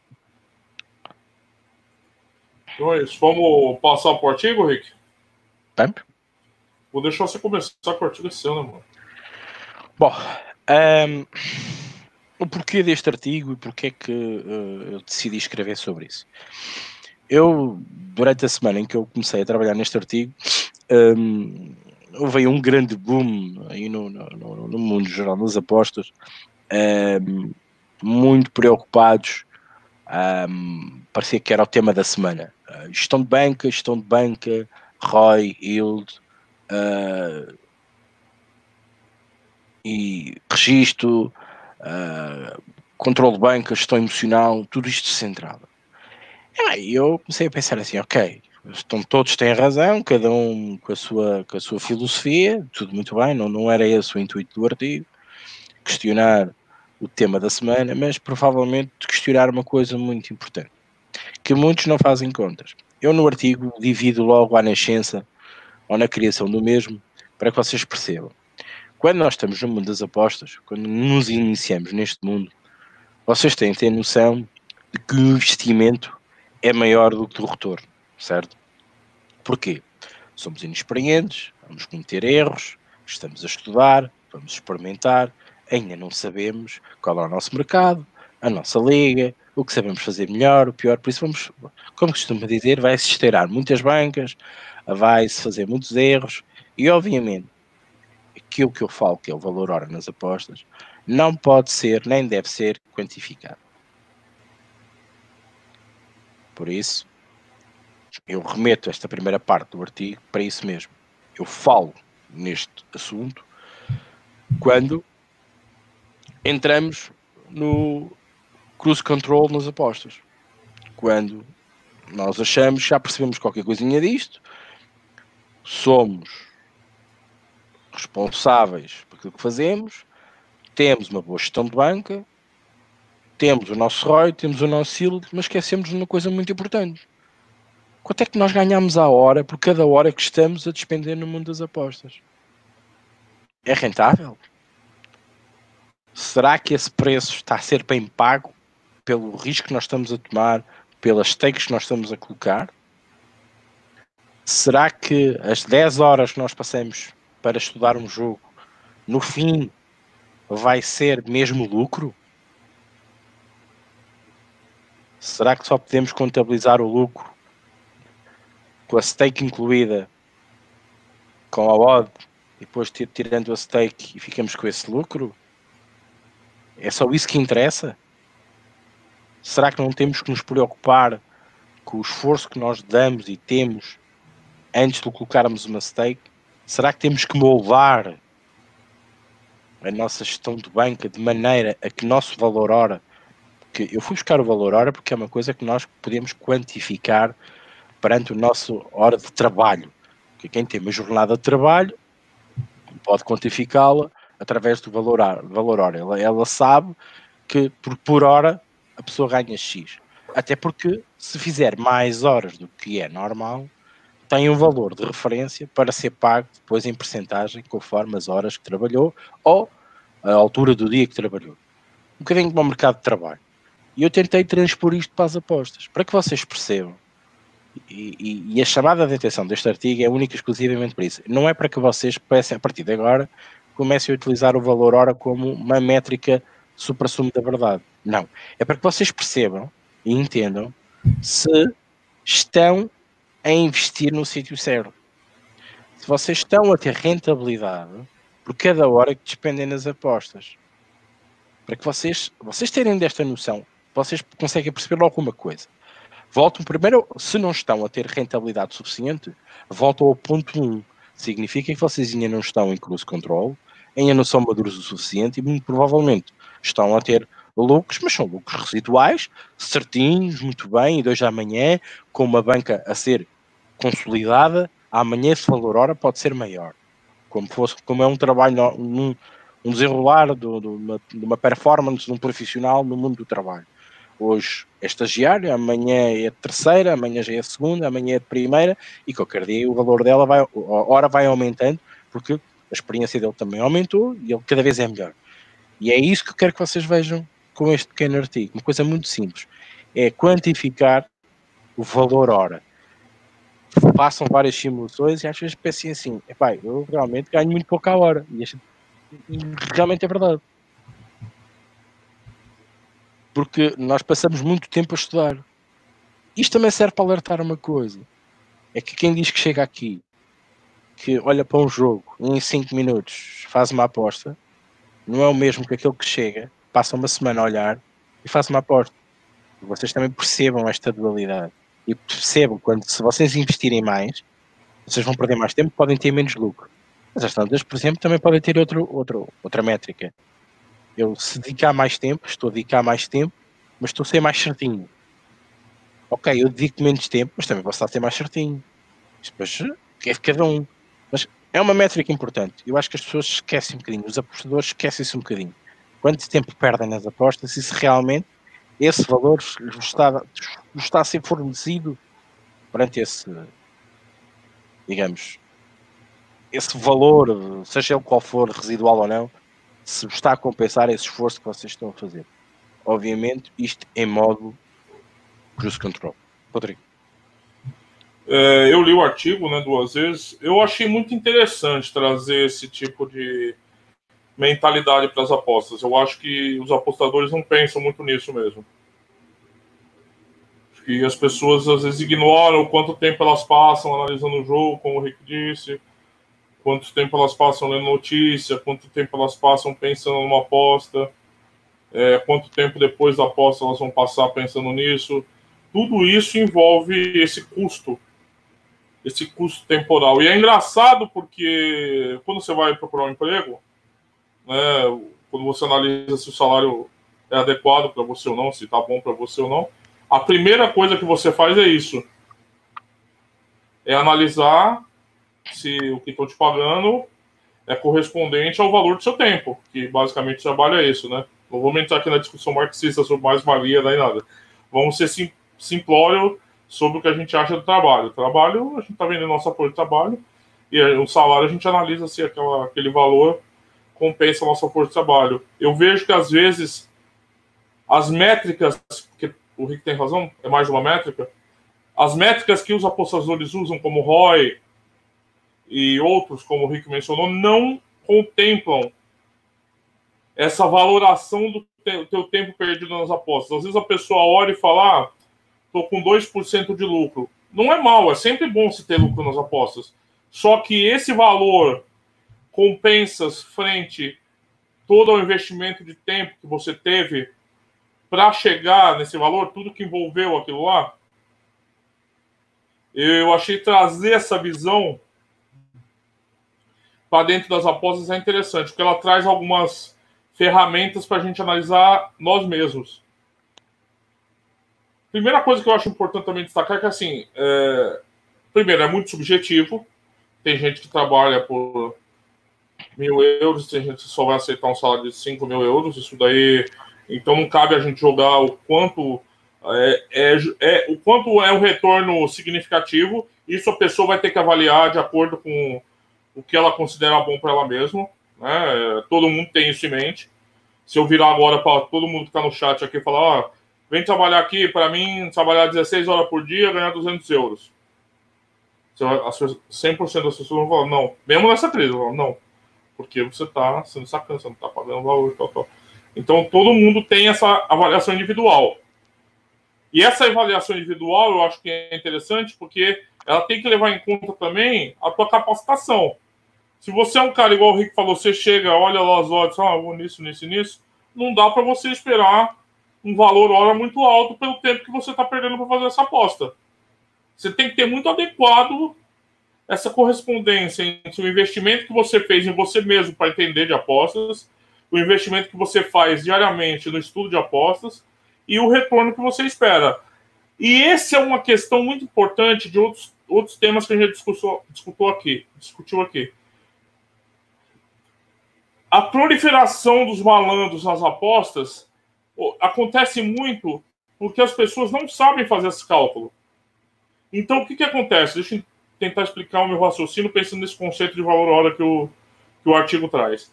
Speaker 2: Então é isso. Vamos passar para o artigo, Rick?
Speaker 1: Vamos.
Speaker 2: Vou deixar você começar com o artigo esse ano, mano.
Speaker 1: Bom, um, ehm, o porquê deste artigo e porquê é que uh, eu decidi escrever sobre isso? Eu, durante a semana em que eu comecei a trabalhar neste artigo, um, ehm, houve um grande boom aí no, no, no mundo geral das apostas, um, muito preocupados, um, parecia que era o tema da semana. Uh, gestão de banca, gestão de banca, ROI, yield, uh, e registro, uh, controle de banca, gestão emocional, tudo isto centrado. E eu comecei a pensar assim, ok, estão, todos têm razão, cada um com a sua, com a sua filosofia, tudo muito bem, não, não era esse o intuito do artigo, questionar o tema da semana, mas provavelmente questionar uma coisa muito importante, que muitos não fazem contas. Eu no artigo divido logo à nascença ou na criação do mesmo, para que vocês percebam. Quando nós estamos no mundo das apostas, quando nos iniciamos neste mundo, vocês têm que ter noção de que o investimento é maior do que o retorno certo? Porquê? Somos inexperientes, vamos cometer erros, estamos a estudar, vamos experimentar, ainda não sabemos qual é o nosso mercado, a nossa liga, o que sabemos fazer melhor, o pior, por isso vamos, como costuma dizer, vai-se esteirar muitas bancas, vai-se fazer muitos erros e obviamente aquilo que eu falo que é o valor hora nas apostas não pode ser nem deve ser quantificado. Por isso, eu remeto esta primeira parte do artigo para isso mesmo. Eu falo neste assunto quando entramos no cruise control nas apostas. Quando nós achamos, já percebemos qualquer coisinha disto, somos responsáveis por aquilo que fazemos, temos uma boa gestão de banca temos o nosso ROI, temos o nosso yield, mas esquecemos de uma coisa muito importante. Quanto é que nós ganhamos à hora por cada hora que estamos a despender no mundo das apostas? É rentável? Será que esse preço está a ser bem pago pelo risco que nós estamos a tomar, pelas stakes que nós estamos a colocar? Será que as 10 horas que nós passamos para estudar um jogo, no fim, vai ser mesmo lucro? Será que só podemos contabilizar o lucro com a stake incluída, com a odd, e depois tirando a stake e ficamos com esse lucro? É só isso que interessa? Será que não temos que nos preocupar com o esforço que nós damos e temos antes de colocarmos uma stake? Será que temos que moldar a nossa gestão de banca de maneira a que nosso valor hora, que eu fui buscar o valor hora porque é uma coisa que nós podemos quantificar perante o nosso hora de trabalho. Porque quem tem uma jornada de trabalho pode quantificá-la através do valor, valor hora. Ela, ela sabe que por, por hora a pessoa ganha X. Até porque se fizer mais horas do que é normal, tem um valor de referência para ser pago depois em percentagem conforme as horas que trabalhou ou a altura do dia que trabalhou. Um bocadinho como o mercado de trabalho. E eu tentei transpor isto para as apostas, para que vocês percebam. E, e, e a chamada de atenção deste artigo é única e exclusivamente para isso. Não é para que vocês, a partir de agora, comecem a utilizar o valor hora como uma métrica supra-sumo da verdade. Não. É para que vocês percebam e entendam se estão a investir no sítio certo. Se vocês estão a ter rentabilidade por cada hora que despendem nas apostas. Para que vocês, vocês terem desta noção, vocês conseguem perceber alguma coisa. Voltam primeiro, se não estão a ter rentabilidade suficiente, voltam ao ponto 1. Significa que vocês ainda não estão em cruise control, ainda não são maduros o suficiente e muito provavelmente estão a ter lucros, mas são lucros residuais, certinhos, muito bem, e dois amanhã, com uma banca a ser consolidada, amanhã esse valor hora pode ser maior. Como, fosse, como é um trabalho, um, um desenrolar do, do, uma, de uma performance de um profissional no mundo do trabalho. Hoje é estagiário, amanhã é terceira, amanhã já é segunda, amanhã é primeira, e qualquer dia o valor dela vai, a hora vai aumentando, porque a experiência dele também aumentou e ele cada vez é melhor. E é isso que eu quero que vocês vejam com este pequeno artigo. Uma coisa muito simples. É quantificar o valor hora. Façam várias simulações e às vezes pensem assim, epá, eu realmente ganho muito pouco a hora. E, e realmente é verdade. Porque nós passamos muito tempo a estudar. Isto também serve para alertar uma coisa. É que quem diz que chega aqui que olha para um jogo e em 5 minutos faz uma aposta, não é o mesmo que aquele que chega, passa uma semana a olhar e faz uma aposta. Vocês também percebam esta dualidade e percebam quando se vocês investirem mais, vocês vão perder mais tempo, podem ter menos lucro. Mas as tantas, por exemplo, também podem ter outro, outro, outra métrica. Eu se dedicar mais tempo, estou a dedicar mais tempo, mas estou a ser mais certinho. Ok, eu dedico menos tempo, mas também posso estar a ser mais certinho. Depois é de cada um. Mas é uma métrica importante. Eu acho que as pessoas esquecem um bocadinho, os apostadores esquecem-se um bocadinho. Quanto tempo perdem nas apostas e se realmente esse valor está, está a ser fornecido perante esse, digamos, esse valor, seja ele qual for, residual ou não, se está a compensar esse esforço que vocês estão a fazer. Obviamente, isto em modo cruise control. Rodrigo.
Speaker 2: É, eu li o artigo né, duas vezes. Eu achei muito interessante trazer esse tipo de mentalidade para as apostas. Eu acho que os apostadores não pensam muito nisso mesmo. Que as pessoas às vezes ignoram quanto tempo elas passam analisando o jogo, como o Rick disse, quanto tempo elas passam lendo notícia, quanto tempo elas passam pensando numa aposta, é, quanto tempo depois da aposta elas vão passar pensando nisso. Tudo isso envolve esse custo esse custo temporal. E é engraçado porque quando você vai procurar um emprego, né, quando você analisa se o salário é adequado para você ou não, se está bom para você ou não, a primeira coisa que você faz é isso. É analisar se o que estão te pagando é correspondente ao valor do seu tempo, que basicamente o trabalho é isso, né? Não vamos entrar aqui na discussão marxista sobre mais-valia, nem nada. Vamos ser sim, simplório sobre o que a gente acha do trabalho. Trabalho, a gente está vendendo nosso apoio de trabalho, e o salário a gente analisa se aquela, aquele valor compensa o nosso apoio de trabalho. Eu vejo que, às vezes, as métricas, que o Rick tem razão, é mais de uma métrica, as métricas que os apostadores usam, como ROI e outros, como o Rick mencionou, não contemplam essa valoração do teu tempo perdido nas apostas. Às vezes a pessoa olha e fala, ah, tô com 2% de lucro. Não é mal, é sempre bom se ter lucro nas apostas. Só que esse valor compensa frente todo o investimento de tempo que você teve para chegar nesse valor, tudo que envolveu aquilo lá. Eu achei trazer essa visão para dentro das apostas é interessante, porque ela traz algumas ferramentas para a gente analisar nós mesmos. Primeira coisa que eu acho importante também destacar é que, assim, é... primeiro, é muito subjetivo. Tem gente que trabalha por mil euros, tem gente que só vai aceitar um salário de 5 mil euros. Isso daí. Então não cabe a gente jogar o quanto é, é, é, o quanto é um retorno significativo. Isso a pessoa vai ter que avaliar de acordo com o que ela considera bom para ela mesma. Né? Todo mundo tem isso em mente. Se eu virar agora para todo mundo que está no chat aqui falar, ó, vem trabalhar aqui, para mim, trabalhar 16 horas por dia, ganhar 200 euros. 100% das pessoas vão falar, não. Mesmo nessa crise, vão não. Porque você está sendo sacana, você não está pagando valor, tal, tal. Então, todo mundo tem essa avaliação individual. E essa avaliação individual eu acho que é interessante porque ela tem que levar em conta também a tua capacitação. Se você é um cara igual o Rick falou, você chega, olha lá as odds, ah, vou nisso, nisso, nisso, não dá para você esperar um valor hora muito alto pelo tempo que você está perdendo para fazer essa aposta. Você tem que ter muito adequado essa correspondência entre o investimento que você fez em você mesmo para entender de apostas, o investimento que você faz diariamente no estudo de apostas e o retorno que você espera. E essa é uma questão muito importante de outros, outros temas que a gente discutiu aqui, discutiu aqui. A proliferação dos malandros nas apostas acontece muito porque as pessoas não sabem fazer esse cálculo. Então, o que, que acontece? Deixa eu tentar explicar o meu raciocínio pensando nesse conceito de valor hora que o, que o artigo traz.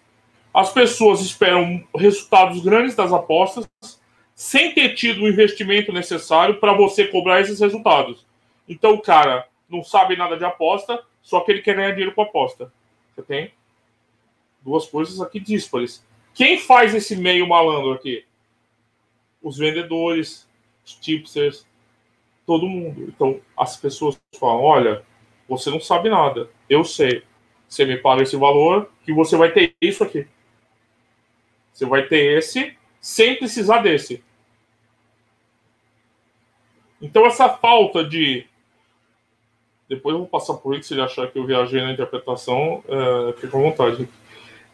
Speaker 2: As pessoas esperam resultados grandes das apostas sem ter tido o investimento necessário para você cobrar esses resultados. Então, o cara não sabe nada de aposta, só que ele quer ganhar dinheiro com aposta. Você tem duas coisas aqui díspares. Quem faz esse meio malandro aqui? os vendedores, os tipsters, todo mundo. Então, as pessoas falam: olha, você não sabe nada, eu sei. Você me paga esse valor que você vai ter isso aqui. Você vai ter esse sem precisar desse. Então, essa falta de. Depois eu vou passar por isso, se ele achar que eu viajei na interpretação, é, fica à vontade.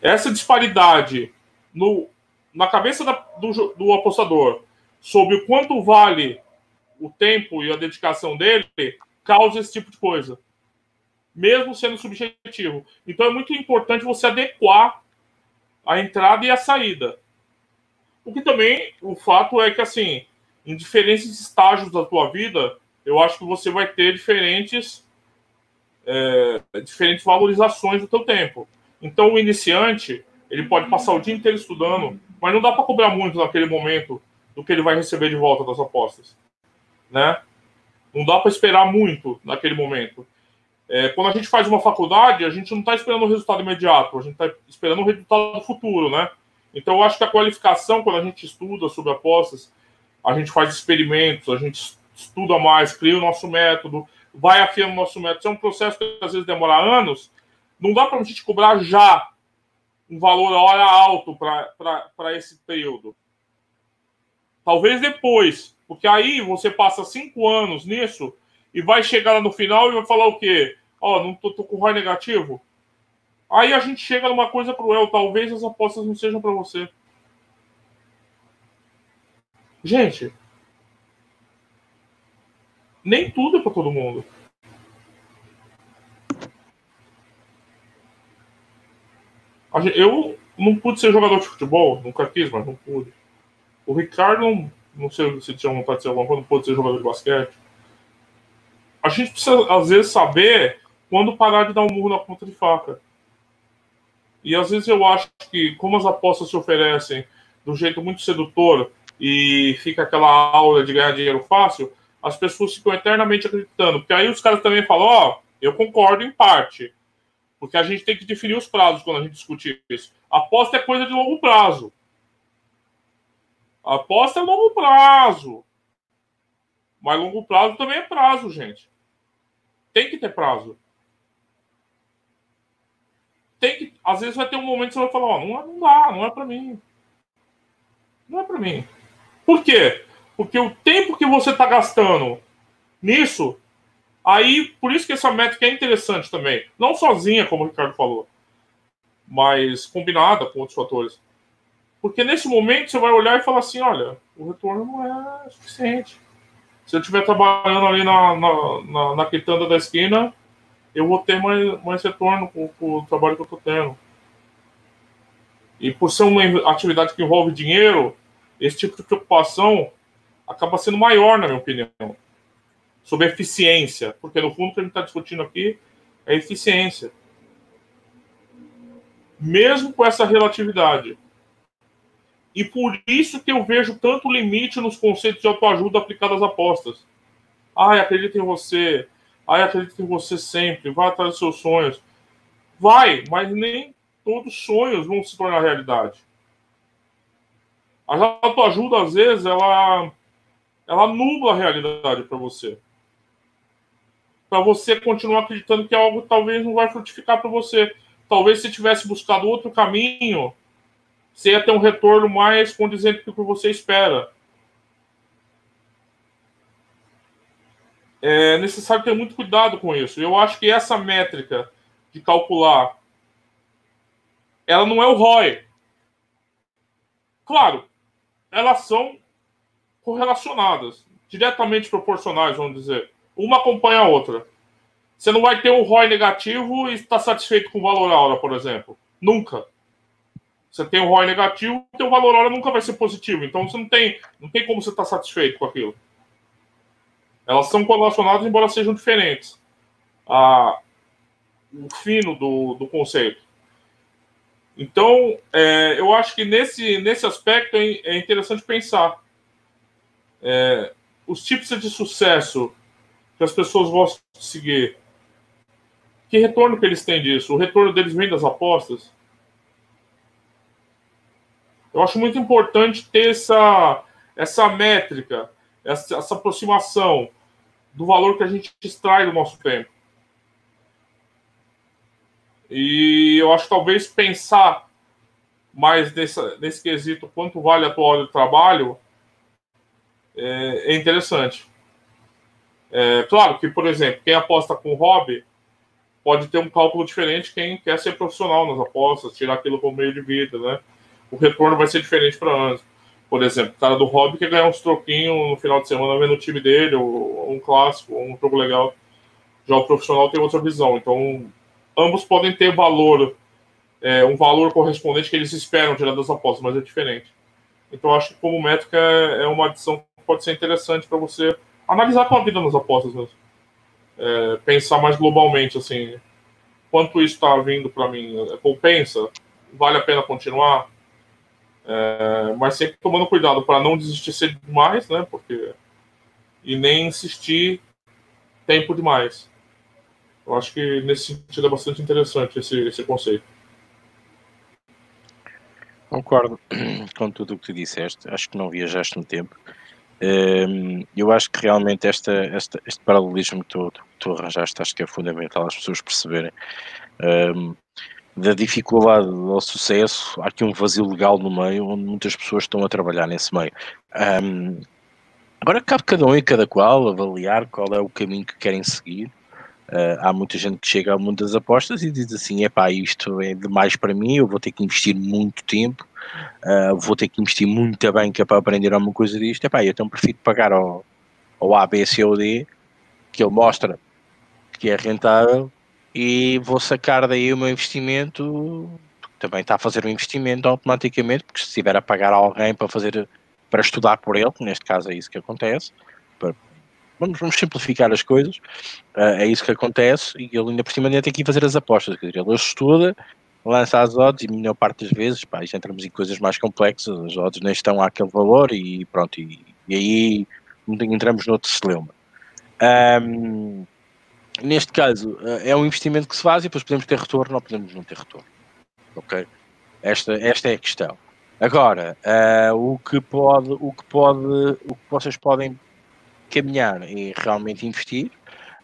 Speaker 2: Essa disparidade no na cabeça da, do, do apostador sobre o quanto vale o tempo e a dedicação dele, causa esse tipo de coisa. Mesmo sendo subjetivo. Então é muito importante você adequar a entrada e a saída. O que também, o fato é que, assim, em diferentes estágios da tua vida, eu acho que você vai ter diferentes, é, diferentes valorizações do teu tempo. Então, o iniciante, ele pode passar o dia inteiro estudando, mas não dá para cobrar muito naquele momento do que ele vai receber de volta das apostas, né? Não dá para esperar muito naquele momento. É, quando a gente faz uma faculdade, a gente não está esperando o resultado imediato, a gente está esperando o resultado futuro, né? Então, eu acho que a qualificação, quando a gente estuda sobre apostas, a gente faz experimentos, a gente estuda mais, cria o nosso método, vai afiando o nosso método. Isso é um processo que às vezes demora anos. Não dá para a gente cobrar já um valor hora alto para esse período. Talvez depois, porque aí você passa cinco anos nisso e vai chegar no final e vai falar o quê? Ó, oh, não tô, tô com ROI negativo. Aí a gente chega numa coisa cruel, talvez as apostas não sejam para você. Gente, nem tudo é para todo mundo. Eu não pude ser jogador de futebol, nunca quis, mas não pude. O Ricardo, não, não sei se tinha vontade de ser alguma coisa, não pôde ser jogador de basquete. A gente precisa, às vezes, saber quando parar de dar um murro na ponta de faca. E às vezes eu acho que, como as apostas se oferecem do jeito muito sedutor e fica aquela aula de ganhar dinheiro fácil, as pessoas ficam eternamente acreditando. Porque aí os caras também falam: Ó, oh, eu concordo em parte. Porque a gente tem que definir os prazos quando a gente discute isso. Aposta é coisa de longo prazo. Aposta é longo prazo. Mas longo prazo também é prazo, gente. Tem que ter prazo. Tem que, às vezes vai ter um momento que você vai falar, ó, oh, não, não dá, não é para mim. Não é para mim. Por quê? Porque o tempo que você está gastando nisso Aí, por isso que essa métrica é interessante também. Não sozinha, como o Ricardo falou, mas combinada com outros fatores. Porque nesse momento você vai olhar e falar assim: olha, o retorno não é suficiente. Se eu estiver trabalhando ali na, na, na, na quitanda da esquina, eu vou ter mais, mais retorno com, com o trabalho que eu estou tendo. E por ser uma atividade que envolve dinheiro, esse tipo de preocupação acaba sendo maior, na minha opinião sobre eficiência, porque no fundo o que a gente está discutindo aqui é eficiência. Mesmo com essa relatividade. E por isso que eu vejo tanto limite nos conceitos de autoajuda aplicados às apostas. Ai, acredita em você. Ai, acredita em você sempre. Vai atrás dos seus sonhos. Vai, mas nem todos os sonhos vão se tornar realidade. A autoajuda, às vezes, ela, ela nubla a realidade para você para você continuar acreditando que algo talvez não vai frutificar para você. Talvez se tivesse buscado outro caminho, você ia ter um retorno mais condizente com o que você espera. É necessário ter muito cuidado com isso. Eu acho que essa métrica de calcular, ela não é o ROI. Claro, elas são correlacionadas, diretamente proporcionais, vamos dizer. Uma acompanha a outra. Você não vai ter um ROI negativo e está satisfeito com o valor hora, por exemplo. Nunca. Você tem um ROI negativo, o valor hora nunca vai ser positivo. Então você não tem, não tem como você estar tá satisfeito com aquilo. Elas são correlacionadas, embora sejam diferentes. Ah, o fino do, do conceito. Então, é, eu acho que nesse, nesse aspecto é, é interessante pensar. É, os tipos de sucesso que as pessoas gostam de seguir. Que retorno que eles têm disso? O retorno deles vem das apostas? Eu acho muito importante ter essa, essa métrica, essa, essa aproximação do valor que a gente extrai do nosso tempo. E eu acho que talvez pensar mais nesse quesito, quanto vale a tua hora de trabalho, é, é interessante. É, claro que, por exemplo, quem aposta com hobby pode ter um cálculo diferente quem quer ser profissional nas apostas, tirar aquilo como meio de vida, né? O retorno vai ser diferente para ambos. Por exemplo, o cara do hobby quer ganhar uns troquinhos no final de semana vendo o time dele, ou um clássico, ou um jogo legal. Já o profissional tem outra visão. Então, ambos podem ter valor, é, um valor correspondente que eles esperam tirar das apostas, mas é diferente. Então, acho que como métrica é uma adição que pode ser interessante para você analisar a vida nas apostas mesmo. É, pensar mais globalmente, assim, quanto isso está vindo para mim, é, compensa? Vale a pena continuar? É, mas sempre tomando cuidado para não desistir cedo demais, né? Porque e nem insistir tempo demais. Eu acho que nesse sentido é bastante interessante esse, esse conceito.
Speaker 1: Concordo <clears throat> com tudo o que tu disseste. Acho que não viajaste no tempo. Um, eu acho que realmente esta, esta, este paralelismo que tu, tu arranjaste acho que é fundamental as pessoas perceberem um, da dificuldade ao sucesso, há aqui um vazio legal no meio onde muitas pessoas estão a trabalhar nesse meio. Um, agora cabe cada um e cada qual avaliar qual é o caminho que querem seguir. Uh, há muita gente que chega ao mundo das apostas e diz assim: é pá, isto é demais para mim, eu vou ter que investir muito tempo uh, vou ter que investir que é para aprender alguma coisa disto, epá, eu então prefiro pagar ao, ao A, B, C ou D, que ele mostra que é rentável, e vou sacar daí o meu investimento também está a fazer um investimento automaticamente, porque se estiver a pagar alguém para fazer para estudar por ele, neste caso é isso que acontece, para, vamos, vamos, simplificar as coisas, uh, é isso que acontece, e ele ainda por cima ainda tem que fazer as apostas, quer dizer, ele estuda, lança as odds e a maior parte das vezes, pá, já entramos em coisas mais complexas, as odds nem estão àquele valor e pronto, e, e aí entramos noutro celeuma. Um, neste caso, eh, é um investimento que se faz e depois podemos ter retorno ou podemos não ter retorno. Ok? Esta, esta é a questão. Agora, uh, o que pode, o que pode, o que vocês podem caminhar é realmente investir,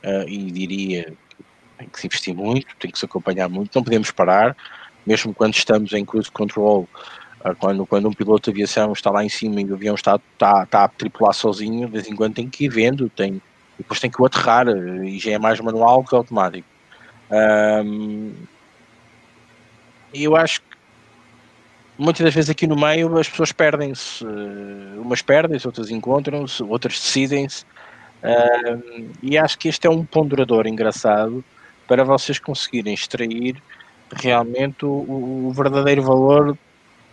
Speaker 1: uh, e diria que tem que se investir muito, tem que se acompanhar muito, não podemos parar, mesmo quando estamos em cruise control, uh, quando, quando um piloto de aviação está lá em cima e o avião está, está, está a tripular sozinho, de vez em quando tem que ir vendo, tem, depois tem que o aterrar, e já é mais manual que automático. Um, eu acho que muitas das vezes aqui no meio as pessoas perdem-se, uh, umas perdem-se, outras encontram-se, outras decidem-se, uh, e acho que este é um ponderador engraçado para vocês conseguirem extrair realmente o, o verdadeiro valor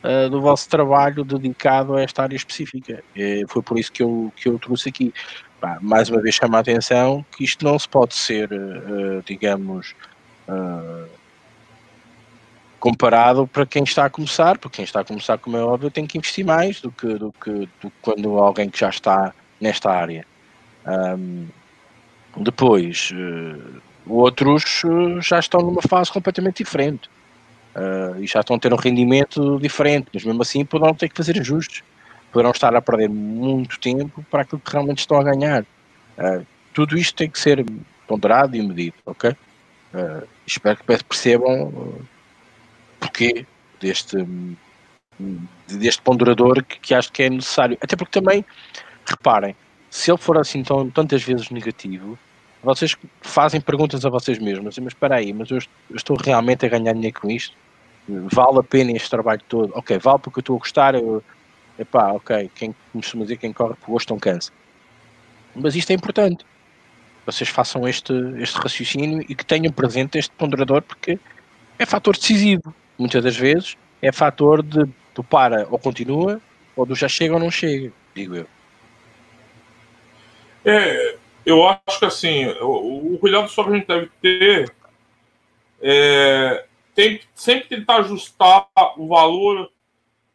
Speaker 1: uh, do vosso trabalho dedicado a esta área específica. foi por isso que eu, que eu trouxe aqui. Pá, mais uma vez chama a atenção que isto não se pode ser, digamos, comparado para quem está a começar, porque quem está a começar, como é óbvio, tem que investir mais do que, do que, do que quando alguém que já está nesta área. Um, depois, uh, outros uh, já estão numa fase completamente diferente uh, e já estão a ter um rendimento diferente, mas mesmo assim poderão ter que fazer ajustes, poderão estar a perder muito tempo para aquilo que realmente estão a ganhar. tudo isto tem que ser ponderado e medido, ok? espero que percebam porquê deste, deste ponderador que, que acho que é necessário. Até porque também, reparem, se ele for assim tão, tantas vezes negativo, vocês fazem perguntas a vocês mesmos, mas espera aí, mas eu estou realmente a ganhar dinheiro com isto? Vale a pena este trabalho todo? Ok, vale porque eu estou a gostar, eu, epá, ok, quem costuma dizer quem corre por gosto não cansa. Mas isto é importante. Vocês façam este, este raciocínio e que tenham presente este ponderador porque é fator decisivo muitas das vezes, é fator de tu para ou continua, ou do já chega ou não chega, digo eu.
Speaker 2: É, eu acho que assim, o, o cuidado só que a gente deve ter é tem, sempre tentar ajustar o valor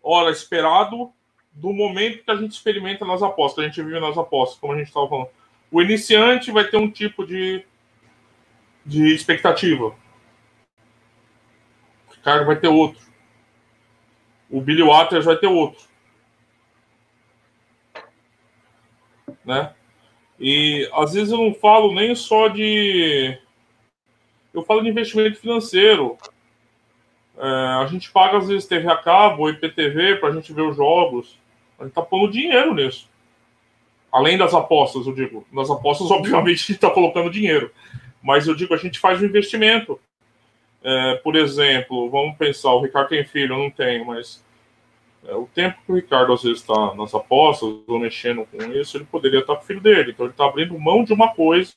Speaker 2: hora esperado do momento que a gente experimenta nas apostas, que a gente vive nas apostas, como a gente estava falando. O iniciante vai ter um tipo de, de expectativa. Ricardo vai ter outro. O Billy Waters vai ter outro. Né? E às vezes eu não falo nem só de. Eu falo de investimento financeiro. É, a gente paga às vezes TV a cabo, IPTV, para a gente ver os jogos. A gente está pondo dinheiro nisso. Além das apostas, eu digo. Nas apostas, <laughs> obviamente, a gente está colocando dinheiro. Mas eu digo, a gente faz um investimento. É, por exemplo, vamos pensar, o Ricardo tem filho, eu não tenho, mas é, o tempo que o Ricardo às vezes está nas apostas ou mexendo com isso, ele poderia estar com o filho dele. Então ele está abrindo mão de uma coisa.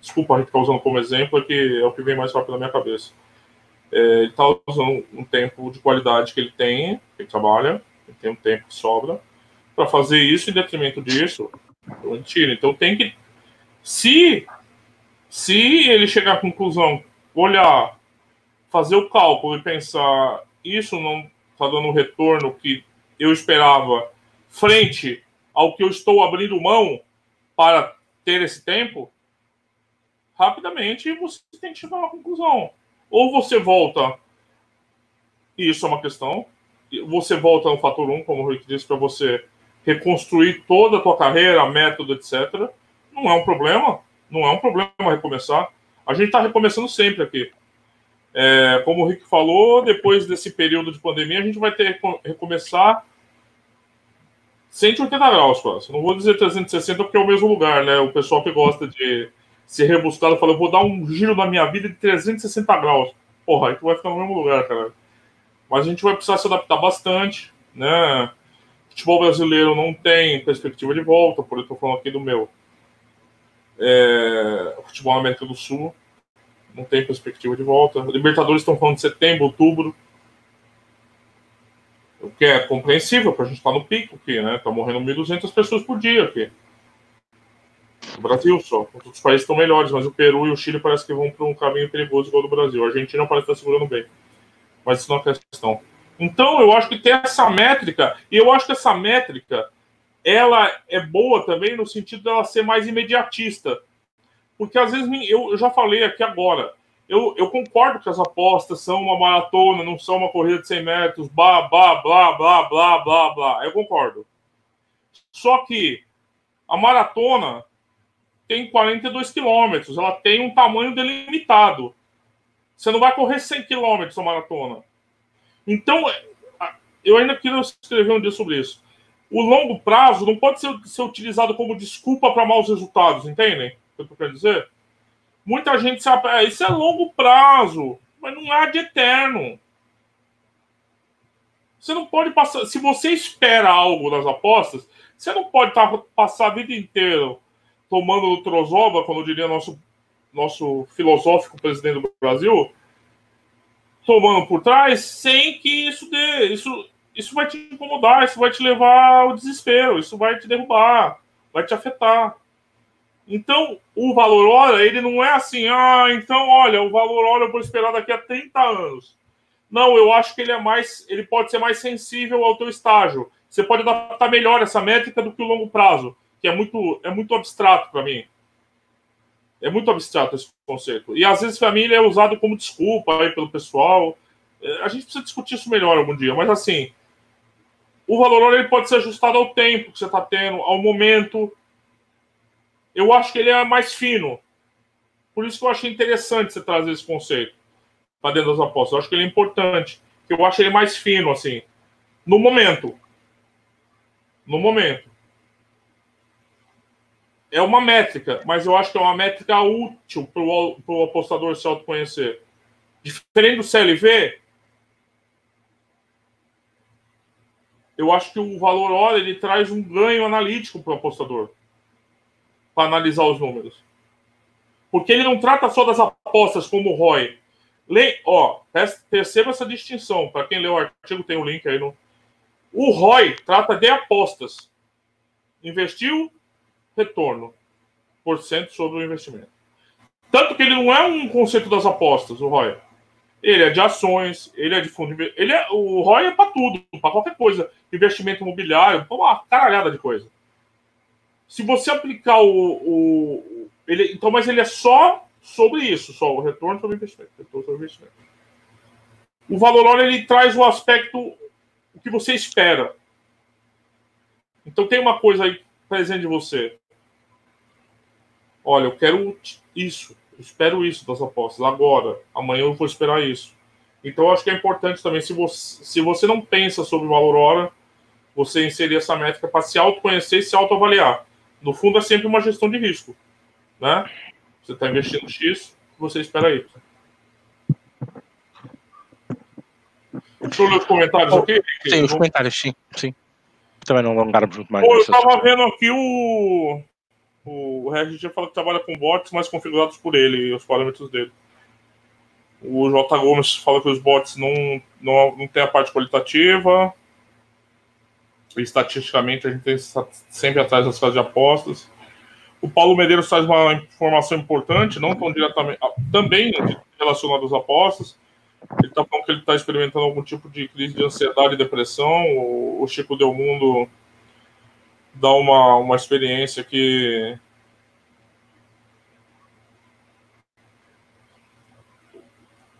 Speaker 2: Desculpa, a gente está usando como exemplo, é que é o que vem mais rápido na minha cabeça. É, ele está usando um tempo de qualidade que ele tem, que ele trabalha, ele tem um tempo que sobra, para fazer isso em detrimento disso, mentira. Então tem que. Se, se ele chegar à conclusão, olhar fazer o cálculo e pensar isso não está dando o retorno que eu esperava frente ao que eu estou abrindo mão para ter esse tempo, rapidamente você tem que chegar a uma conclusão. Ou você volta, e isso é uma questão, você volta no fator 1, como o Rick disse, para você reconstruir toda a tua carreira, método, etc. Não é um problema, não é um problema recomeçar. A gente está recomeçando sempre aqui. É, como o Rick falou, depois desse período de pandemia, a gente vai ter que recomeçar 180 graus quase. Não vou dizer 360 porque é o mesmo lugar, né? O pessoal que gosta de ser rebuscado fala, eu vou dar um giro na minha vida de 360 graus. Porra, aí tu vai ficar no mesmo lugar, cara. Mas a gente vai precisar se adaptar bastante, né? Futebol brasileiro não tem perspectiva de volta, por eu tô falando aqui do meu. É, futebol América do Sul não tem perspectiva de volta. Libertadores estão falando de setembro, outubro. O que é compreensível, porque a gente está no pico aqui, né? Está morrendo 1.200 pessoas por dia aqui. O Brasil só. Os países estão melhores, mas o Peru e o Chile parece que vão para um caminho perigoso igual do Brasil. A Argentina parece estar segurando bem. Mas isso não é questão. Então, eu acho que tem essa métrica, e eu acho que essa métrica ela é boa também no sentido dela ser mais imediatista. Porque às vezes eu já falei aqui agora, eu, eu, concordo que as apostas são uma maratona, não são uma corrida de 100 metros, blá, blá, blá, blá, blá, blá, blá. Eu concordo. Só que a maratona tem 42 quilômetros, ela tem um tamanho delimitado. Você não vai correr 100 quilômetros a maratona. Então, eu ainda queria escrever um dia sobre isso o longo prazo não pode ser, ser utilizado como desculpa para maus resultados, entendem? O que eu querendo dizer? Muita gente sabe, ah, isso é longo prazo, mas não há de eterno. Você não pode passar. Se você espera algo das apostas, você não pode tá, passar a vida inteira tomando trozoba, como diria nosso, nosso filosófico presidente do Brasil, tomando por trás, sem que isso dê. Isso, isso vai te incomodar, isso vai te levar ao desespero, isso vai te derrubar, vai te afetar. Então, o valor hora, ele não é assim, ah, então, olha, o valor hora eu vou esperar daqui a 30 anos. Não, eu acho que ele é mais, ele pode ser mais sensível ao teu estágio. Você pode adaptar melhor essa métrica do que o longo prazo, que é muito, é muito abstrato para mim. É muito abstrato esse conceito. E às vezes família é usado como desculpa aí pelo pessoal. É, a gente precisa discutir isso melhor algum dia, mas assim, o valor ele pode ser ajustado ao tempo que você está tendo, ao momento. Eu acho que ele é mais fino. Por isso que eu achei interessante você trazer esse conceito para dentro das apostas. Eu acho que ele é importante. Eu acho ele mais fino, assim, no momento. No momento. É uma métrica, mas eu acho que é uma métrica útil para o apostador se autoconhecer. Diferente do CLV, eu acho que o valor hora ele traz um ganho analítico para o apostador para analisar os números. Porque ele não trata só das apostas como o ROI. Le... Ó, perceba essa distinção. Para quem leu o artigo, tem o um link aí no. O ROI trata de apostas. Investiu, retorno. Por cento sobre o investimento. Tanto que ele não é um conceito das apostas, o ROI. Ele é de ações, ele é de fundo. Ele é, o ROI é para tudo, para qualquer coisa. Investimento imobiliário, uma caralhada de coisa. Se você aplicar o. o ele, então, mas ele é só sobre isso, só o retorno sobre o investimento. Retorno sobre investimento. O valor hora ele traz o aspecto o que você espera. Então tem uma coisa aí presente de você. Olha, eu quero isso espero isso das apostas agora. Amanhã eu vou esperar isso. Então eu acho que é importante também, se você, se você não pensa sobre o valor hora, você inserir essa métrica para se autoconhecer e se autoavaliar. No fundo, é sempre uma gestão de risco. Né? Você está investindo X, você espera Y. Deixa eu ler os comentários aqui.
Speaker 1: Sim, os comentários, sim. sim. Também não alongarmos muito mais.
Speaker 2: Pô, eu estava vendo aqui o o Regis já fala que trabalha com bots, mas configurados por ele e os parâmetros dele. O J. Gomes fala que os bots não, não, não tem a parte qualitativa. E, estatisticamente, a gente tem sempre atrás das casas de apostas. O Paulo Medeiros traz uma informação importante, não tão diretamente, ah, também relacionada às apostas. Ele está falando que ele está experimentando algum tipo de crise de ansiedade e depressão. O, o Chico Del Mundo dar uma, uma experiência que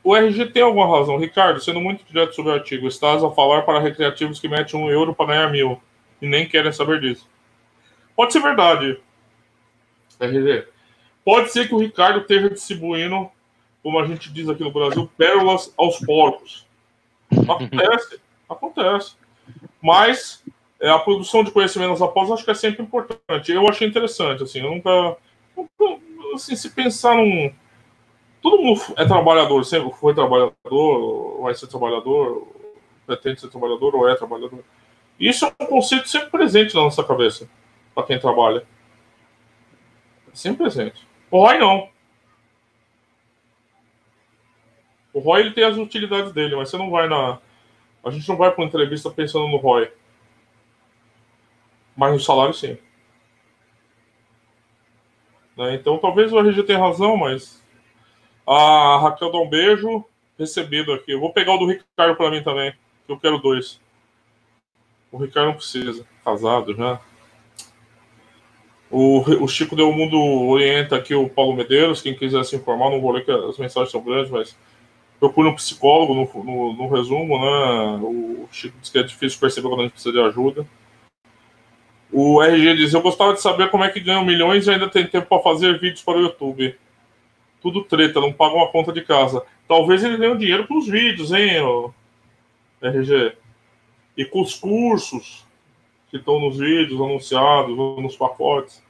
Speaker 2: O RG tem alguma razão. Ricardo, sendo muito direto sobre o artigo, estás a falar para recreativos que metem um euro para ganhar mil e nem querem saber disso. Pode ser verdade, RG. Pode ser que o Ricardo esteja distribuindo, como a gente diz aqui no Brasil, pérolas aos porcos. Acontece, acontece. Mas a produção de conhecimentos após acho que é sempre importante. Eu achei interessante, assim, eu nunca, nunca assim, se pensar num todo mundo é trabalhador, sempre foi trabalhador, vai ser trabalhador, pretende ser trabalhador ou é trabalhador. Isso é um conceito sempre presente na nossa cabeça, para quem trabalha. Sempre presente. O ROI não. O ROI ele tem as utilidades dele, mas você não vai na A gente não vai para uma entrevista pensando no ROI. Mas no salário, sim. Né? Então, talvez o RG tenha razão, mas a Raquel dá um beijo recebido aqui. Eu vou pegar o do Ricardo para mim também, que eu quero dois. O Ricardo não precisa. Casado já. O, o Chico Deu Mundo orienta aqui o Paulo Medeiros. Quem quiser se informar, não vou ler que as mensagens são grandes, mas procure um psicólogo no, no, no resumo, né? O Chico diz que é difícil perceber quando a gente precisa de ajuda. O RG diz: Eu gostava de saber como é que ganham milhões e ainda tem tempo para fazer vídeos para o YouTube. Tudo treta, não pagam a conta de casa. Talvez ele ganhe dinheiro com os vídeos, hein, RG? E com os cursos que estão nos vídeos anunciados, nos pacotes,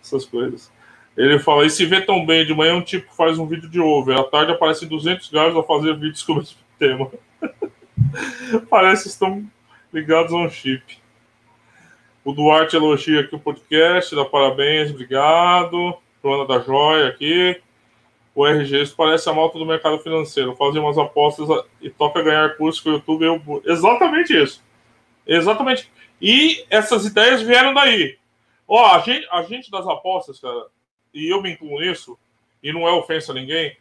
Speaker 2: essas coisas. Ele fala, e se vê tão bem, de manhã um tipo faz um vídeo de over, à tarde aparecem 200 gajos a fazer vídeos com o mesmo tema. <laughs> Parece que estão ligados a um chip. O Duarte elogia aqui o podcast, dá parabéns, obrigado. Joana da Joia aqui. O RG, parece a malta do mercado financeiro. Fazer umas apostas e toca ganhar curso com o YouTube. Eu... Exatamente isso. Exatamente. E essas ideias vieram daí. Ó, a gente, a gente das apostas, cara, e eu me incluo nisso, e não é ofensa a ninguém,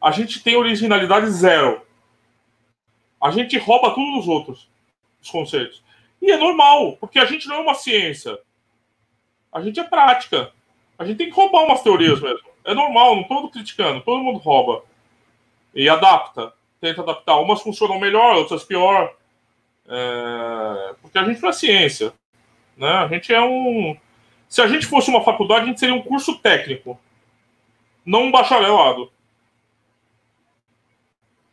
Speaker 2: a gente tem originalidade zero. A gente rouba tudo dos outros, os conceitos. E é normal, porque a gente não é uma ciência. A gente é prática. A gente tem que roubar umas teorias mesmo. É normal, não estou criticando, todo mundo rouba. E adapta, tenta adaptar. Umas funcionam melhor, outras pior. É, porque a gente não é ciência. Né? A gente é um. Se a gente fosse uma faculdade, a gente seria um curso técnico, não um bacharelado.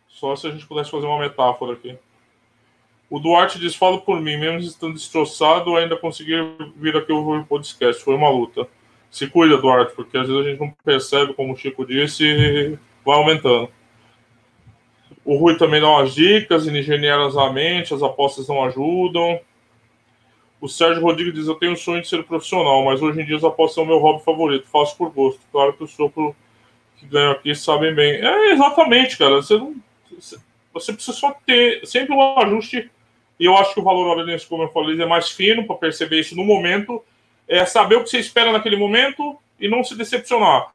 Speaker 2: Só se a gente pudesse fazer uma metáfora aqui. O Duarte diz: falo por mim, mesmo estando destroçado, ainda consegui vir aqui ouvir o podcast. Foi uma luta. Se cuida, Duarte, porque às vezes a gente não percebe, como o Chico disse, vai aumentando. O Rui também dá umas dicas, ingeniosamente, as apostas não ajudam. O Sérgio Rodrigues diz: Eu tenho o sonho de ser profissional, mas hoje em dia as apostas são meu hobby favorito, faço por gosto. Claro que o sopro que ganho aqui sabem bem. É exatamente, cara. Você, não, você precisa só ter sempre um ajuste. E eu acho que o valor horário, como eu falei, é mais fino para perceber isso no momento. É saber o que você espera naquele momento e não se decepcionar.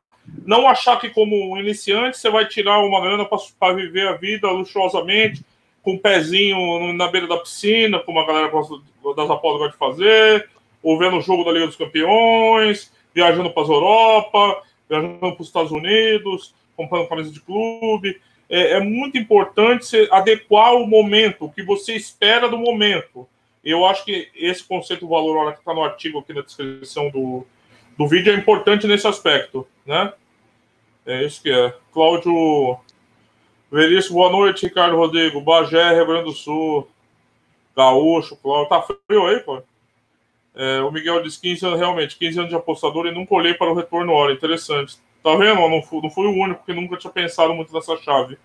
Speaker 2: Não achar que, como iniciante, você vai tirar uma grana para viver a vida luxuosamente, com o um pezinho na beira da piscina, como a galera das apostas gosta de fazer, ou vendo o jogo da Liga dos Campeões, viajando para a Europa, viajando para os Estados Unidos, comprando camisa de clube. É, é muito importante adequar o momento, o que você espera do momento. Eu acho que esse conceito valor hora que está no artigo aqui na descrição do, do vídeo é importante nesse aspecto, né? É isso que é. Cláudio Veríssimo, boa noite, Ricardo Rodrigo. Bagé, Rio Grande do Sul. Gaúcho, Cláudio. Tá frio aí, pô? É, o Miguel diz 15 anos, realmente, 15 anos de apostador e nunca olhei para o retorno hora. Interessante. Tá vendo? Não fui, não fui o único que nunca tinha pensado muito nessa chave.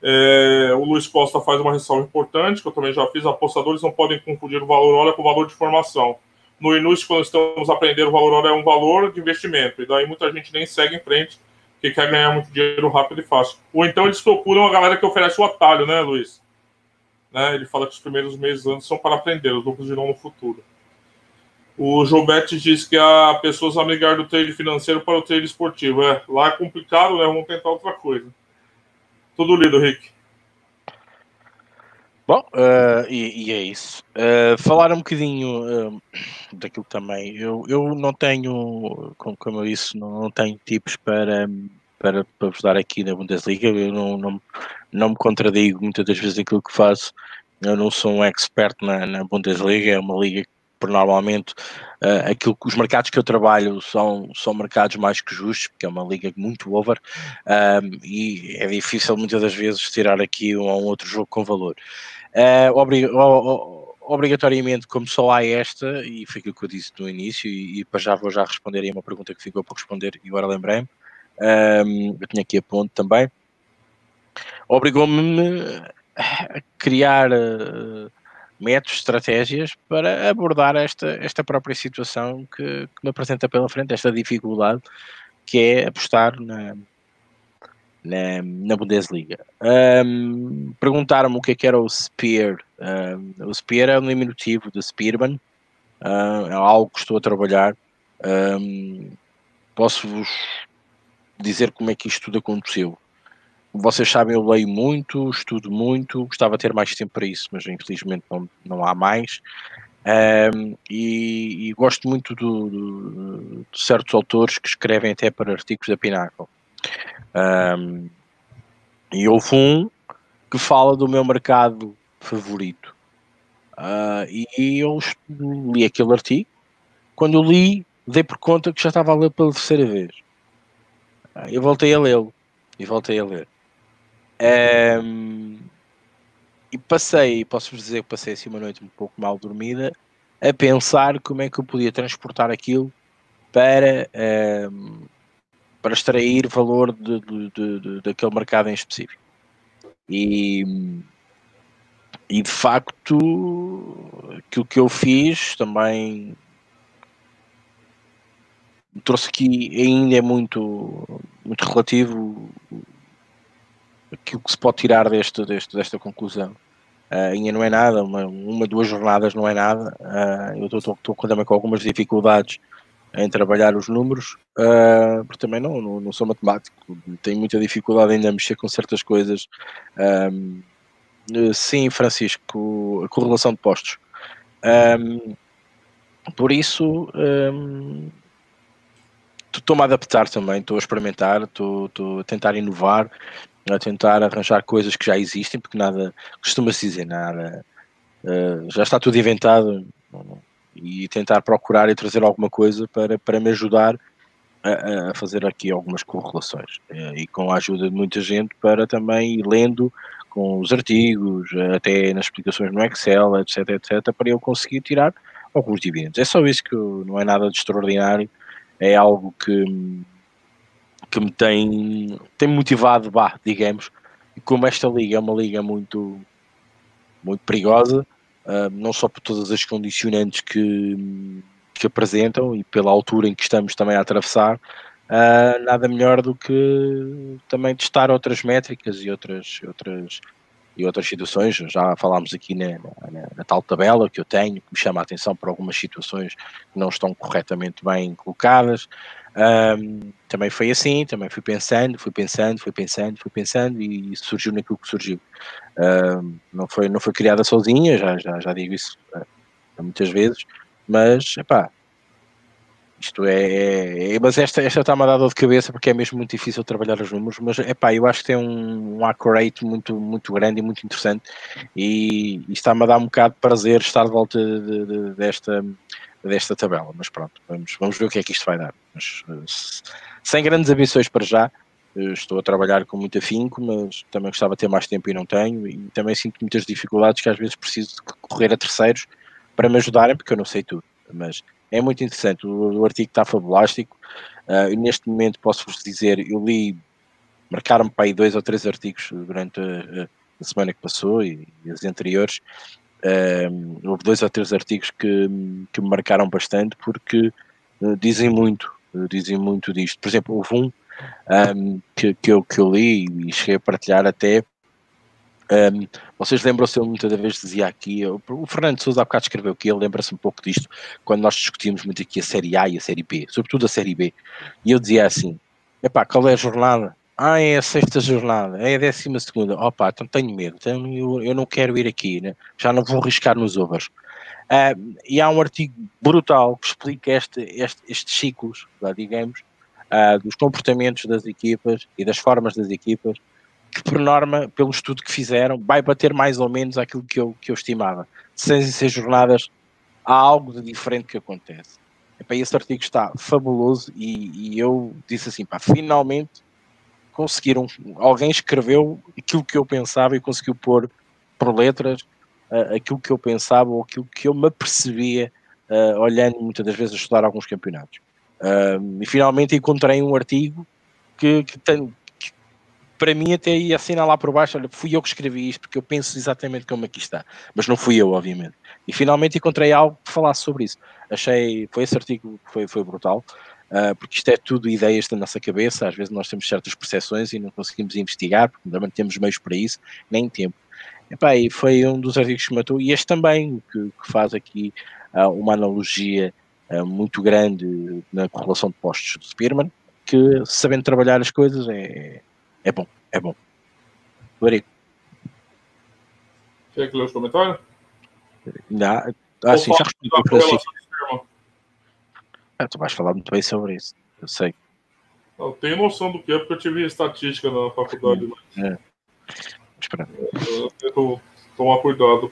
Speaker 2: É, o Luiz Costa faz uma ressalva importante, que eu também já fiz. Apostadores não podem confundir o valor hora com o valor de formação no Inus, quando estamos aprendendo, o valor hora é um valor de investimento. E daí muita gente nem segue em frente, porque quer ganhar muito dinheiro rápido e fácil. Ou então eles procuram a galera que oferece o atalho, né, Luiz? Né? Ele fala que os primeiros meses anos são para aprender, os lucros virão no futuro. O Jobete diz que há pessoas a migrar do trade financeiro para o trade esportivo. É, lá é complicado, né? Vamos tentar outra coisa. Tudo lido, Rick.
Speaker 1: Bom, uh, e, e, é isso. Uh, falar um bocadinho uh, daquilo também. Eu, eu não tenho, como, como eu disse, não, não tenho tipos para, para, para vos dar aqui na Bundesliga. Eu não, não, não me contradigo muitas das vezes aquilo que faço. Eu não sou um expert na, na Bundesliga, é uma liga que por normalmente uh, aquilo que os mercados que eu trabalho são, são mercados mais que justos, porque é uma liga muito over um, e é difícil muitas das vezes tirar aqui um ou outro jogo com valor. Uh, obrig obrigatoriamente, como só há esta, e foi aquilo que eu disse no início, e, e para já vou já responder aí uma pergunta que ficou para responder e agora lembrei-me. Um, eu tinha aqui a ponto também. Obrigou-me a criar uh, métodos, estratégias para abordar esta, esta própria situação que, que me apresenta pela frente, esta dificuldade que é apostar na, na, na Bundesliga. Um, Perguntaram-me o que, é que era o Spear. Um, o Spear é um diminutivo de Spearman, uh, é algo que estou a trabalhar. Um, Posso-vos dizer como é que isto tudo aconteceu. Vocês sabem, eu leio muito, estudo muito, gostava de ter mais tempo para isso, mas infelizmente não, não há mais. Um, e, e, gosto muito do, do, de certos autores que escrevem até para artigos da Pinnacle. Um, e houve um que fala do meu mercado favorito. Uh, e eu li aquele artigo. Quando li, dei por conta que já estava a ler pela terceira vez. Uh, eu voltei a lê-lo. E voltei a ler. Um, e passei, posso-vos dizer que passei assim uma noite um pouco mal dormida, a pensar como é que eu podia transportar aquilo para, um, para extrair valor de, de, de, daquele mercado em específico. E, e de facto, aquilo que eu fiz também trouxe aqui ainda é muito, muito relativo aquilo que se pode tirar deste, deste, desta conclusão. Uh, ainda não é nada, uma, uma, duas jornadas não é nada. Uh, eu estou também com algumas dificuldades em trabalhar os números, uh, porque também não, não, não, sou matemático, tenho muita dificuldade ainda a mexer com certas coisas. Um, sim, Francisco, a correlação de postos. Um, por isso, um, estou-me a adaptar também, estou a experimentar, estou, a tentar inovar, a tentar arranjar coisas que já existem, porque nada, costuma-se dizer, nada, uh, já está tudo inventado, e tentar procurar e trazer alguma coisa para, para me ajudar a, a fazer aqui algumas correlações, uh, e com a ajuda de muita gente para também ir lendo com os artigos, até nas explicações no Excel, etc, etc, para eu conseguir tirar alguns dividendos. É só isso que não é nada de extraordinário, é algo que que me tem, tem motivado, bah, digamos, e como esta liga é uma liga muito, muito perigosa, uh, não só por todas as condicionantes que, que apresentam e pela altura em que estamos também a atravessar, uh, nada melhor do que também testar outras métricas e outras, outras, e outras situações. Já falámos aqui na, na, na, tal tabela que eu tenho, que me chama a atenção para algumas situações que não estão corretamente bem colocadas. Um, também foi assim, também fui pensando, fui pensando, fui pensando, fui pensando e surgiu naquilo que surgiu. Um, não, foi, não foi criada sozinha, já, já, já digo isso uh, muitas vezes, mas epá, isto é, é, é, mas esta, esta está-me a dar dor de cabeça porque é mesmo muito difícil trabalhar os números, mas epá, eu acho que tem um, um accurate muito, muito grande e muito interessante e, e está-me a dar um bocado de prazer estar de volta de, de, desta, desta tabela, mas pronto, vamos, vamos ver o que é que isto vai dar. Mas, eh, sem grandes ambições para já, eh, estou a trabalhar com muito afinco, mas também gostava de ter mais tempo e não tenho, e também sinto muitas dificuldades que às vezes preciso de correr a terceiros para me ajudarem, porque eu não sei tudo, mas é muito interessante, o, o artigo está fabulástico, uh, neste momento posso-vos dizer, eu li, marcaram-me para aí dois ou três artigos durante a, a semana que passou e, e as anteriores, um, houve dois ou três artigos que, que me marcaram bastante porque uh, dizem muito, uh, dizem muito disto. Por exemplo, houve um, um que, que, eu, que eu li e cheguei a partilhar até. Um, vocês lembram-se, eu muitas vezes dizia aqui, o Fernando Souza há bocado escreveu que ele lembra-se um pouco disto, quando nós discutimos muito aqui a Série A e a Série B, sobretudo a Série B, e eu dizia assim, epá, qual é a jornada? Ah, é a sexta jornada, é a décima segunda. Opa, então tenho medo, então eu, eu não quero ir aqui, né? já não vou arriscar nos overs. Uh, e há um artigo brutal que explica este, este, estes ciclos, digamos, uh, dos comportamentos das equipas e das formas das equipas, que por norma, pelo estudo que fizeram, vai bater mais ou menos aquilo que eu, que eu estimava. De seis em seis jornadas há algo de diferente que acontece. Epá, esse artigo está fabuloso e, e eu disse assim, pá, finalmente conseguiram, alguém escreveu aquilo que eu pensava e conseguiu pôr por letras uh, aquilo que eu pensava ou aquilo que eu me apercebia uh, olhando muitas das vezes a estudar alguns campeonatos. Uh, e finalmente encontrei um artigo que, que, tem, que para mim até ia assinar lá por baixo, olha, fui eu que escrevi isto, porque eu penso exatamente como aqui está, mas não fui eu, obviamente. E finalmente encontrei algo que falasse sobre isso. Achei, foi esse artigo foi, foi brutal. Uh, porque isto é tudo ideias da nossa cabeça, às vezes nós temos certas percepções e não conseguimos investigar, porque não temos meios para isso, nem tempo. Epá, e foi um dos artigos que matou, e este também, que, que faz aqui uh, uma analogia uh, muito grande na correlação de postos do Spearman, que sabendo trabalhar as coisas é, é bom, é bom.
Speaker 2: Lorico. Quer que ler os comentários?
Speaker 1: Não, ah, sim, já respondi Ah, tu vais falar muito bem sobre isso, eu sei.
Speaker 2: Eu tenho noção do que é, porque eu tive estatística na faculdade. Mas... É. Espera. Eu tento tomar cuidado,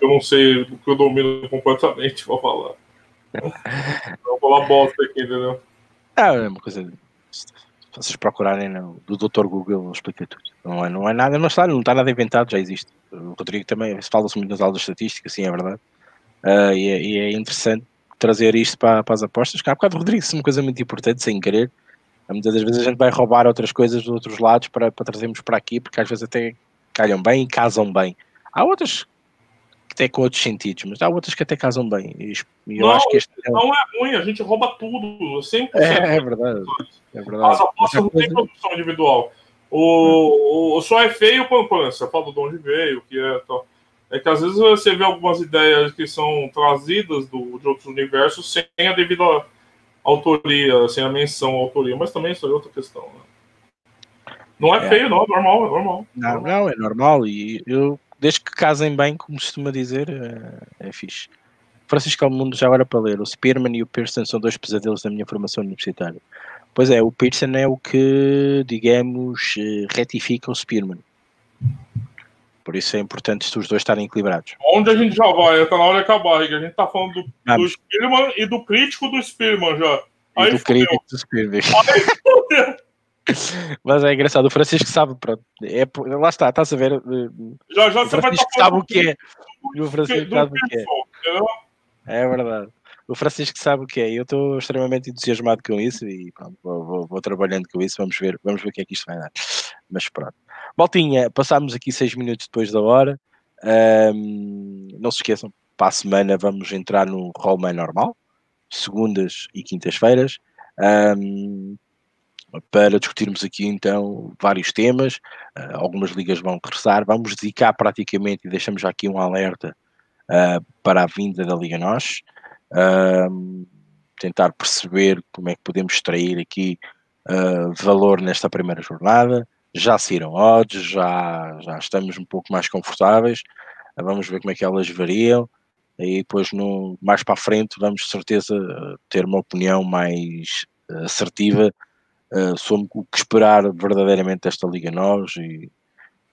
Speaker 2: eu não sei do que eu domino completamente, vou falar. <laughs> Vou falar bosta aqui, entendeu?
Speaker 1: Ah, é uma coisa vocês procurarem no, do Dr. Google, explica tudo. Não é, não é nada, não está, não está nada inventado, já existe. O Rodrigo também, fala-se muito nas aulas de estatística, sim, é verdade. Uh, e, é, e, é, interessante trazer isto para, para as apostas, que há bocado o Rodrigo disse uma coisa muito importante, sem querer. Muitas das vezes a gente vai roubar outras coisas dos outros lados para, para trazermos para aqui, porque às vezes até calham bem e casam bem. Há outras até com outros sentidos, mas há outras que até casam bem. E eu
Speaker 2: não,
Speaker 1: acho que este
Speaker 2: é não é ruim, a gente rouba tudo, 100%.
Speaker 1: É, é verdade. É verdade.
Speaker 2: As apostas não têm produção individual. O, o, só é feio quando, você fala de onde veio, que é tal. É que às vezes você vê algumas ideias que são trazidas do, de outros universos sem a devida autoria, sem a menção à autoria, mas também isso é outra questão. Né? Não é, é, feio, não, é normal, é normal.
Speaker 1: Não, não, é normal. E eu desde que casem bem, como costuma dizer, é, é fixe. Francisco Almundo, já agora para ler, o Spearman e o Pearson são dois pesadelos da minha formação universitária. Pois é, o Pearson é o que, digamos, eh, retifica o Spearman. Por isso é importante os dois estarem equilibrados.
Speaker 2: Onde a gente já vai? Está na hora de acabar, A gente está falando do, do Spearman e do crítico do Spearman já. Aí
Speaker 1: do crítico do Spearman. <laughs> Aí Mas é engraçado, o Francisco sabe, pronto. É, lá está, estás a ver. Eh,
Speaker 2: já, já o
Speaker 1: Francisco sabe o que é. O Francisco sabe o que é. É verdade. O Francisco sabe o que é. Eu estou extremamente entusiasmado com isso e pronto, vou, vou, vou, trabalhando com isso. Vamos ver, vamos ver o que é que isto vai dar. Mas pronto. Maltinha, passámos aqui seis minutos depois da hora. Um, não se esqueçam, para a semana vamos entrar no Rollman normal, segundas e quintas-feiras. Um, para discutirmos aqui então vários temas. Uh, algumas ligas vão regressar. Vamos dedicar praticamente, e deixamos já aqui um alerta uh, para a vinda da Liga Nós. Tentar perceber como é que podemos extrair aqui valor nesta primeira jornada. Já saíram odds, já, já estamos um pouco mais confortáveis. vamos ver como é que elas variam. E depois, no, mais para a frente, vamos de certeza ter uma opinião mais assertiva uh, sobre o que esperar verdadeiramente desta Liga Nós e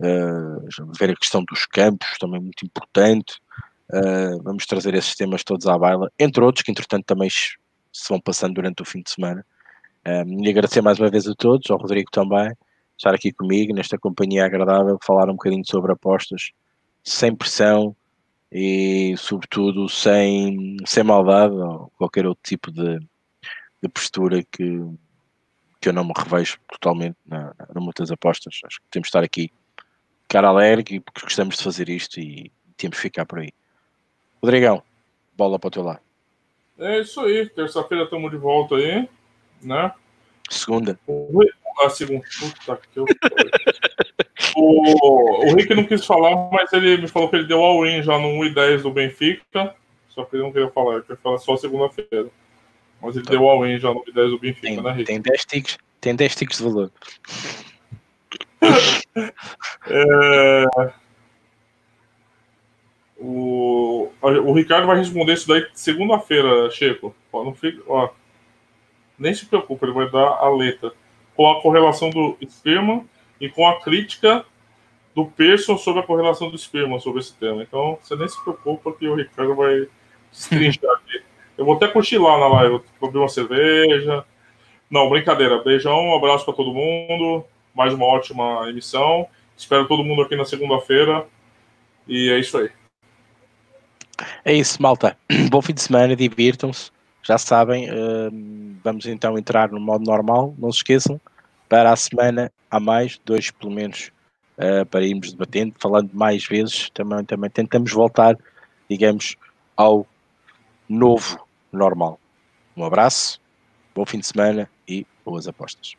Speaker 1: uh, ver a questão dos campos, também muito importante. Uh, vamos trazer esses temas todos à baila, entre outros que entretanto também se vão passando durante o fim de semana. Um, e agradecer mais uma vez a todos, ao Rodrigo também, estar aqui comigo nesta companhia agradável, falar um bocadinho sobre apostas, sem pressão e, sobretudo, sem, sem maldade ou qualquer outro tipo de, de postura que, que eu não me revejo totalmente na, muitas apostas. Acho que temos de estar aqui cara alegre porque gostamos de fazer isto e temos de ficar por aí. Rodrigão, bola para o teu lado.
Speaker 2: É isso aí, terça-feira estamos de volta aí, né?
Speaker 1: Segunda.
Speaker 2: A segunda. Puta que eu... o, o Rick não quis falar, mas ele me falou que ele deu all-in já no 1 e 10 do Benfica. Só que ele não queria falar, ele queria falar só segunda-feira. Mas ele tá. deu all-in já no 10 do Benfica, tem, né, Rick?
Speaker 1: Tem 10 ticks, tem 10 ticks de valor. <laughs>
Speaker 2: é... o... o Ricardo vai responder isso daí segunda-feira, Checo. Ó, não fica... Ó, nem se preocupe, ele vai dar a letra. Com a correlação do esperma e com a crítica do Pearson sobre a correlação do esperma sobre esse tema. Então, você nem se preocupa que o Ricardo vai destrinchar <laughs> aqui. Eu vou até cochilar na live, vou beber uma cerveja. Não, brincadeira. Beijão, um abraço para todo mundo. Mais uma ótima emissão. Espero todo mundo aqui na segunda-feira. E é isso aí.
Speaker 1: É isso, malta. <clears throat> Bom fim de semana, divirtam-se. Já sabem, uh, vamos então entrar no modo normal. Não se esqueçam, para a semana há mais, dois pelo menos, uh, para irmos debatendo, falando mais vezes. Também, também tentamos voltar, digamos, ao novo normal. Um abraço, bom fim de semana e boas apostas.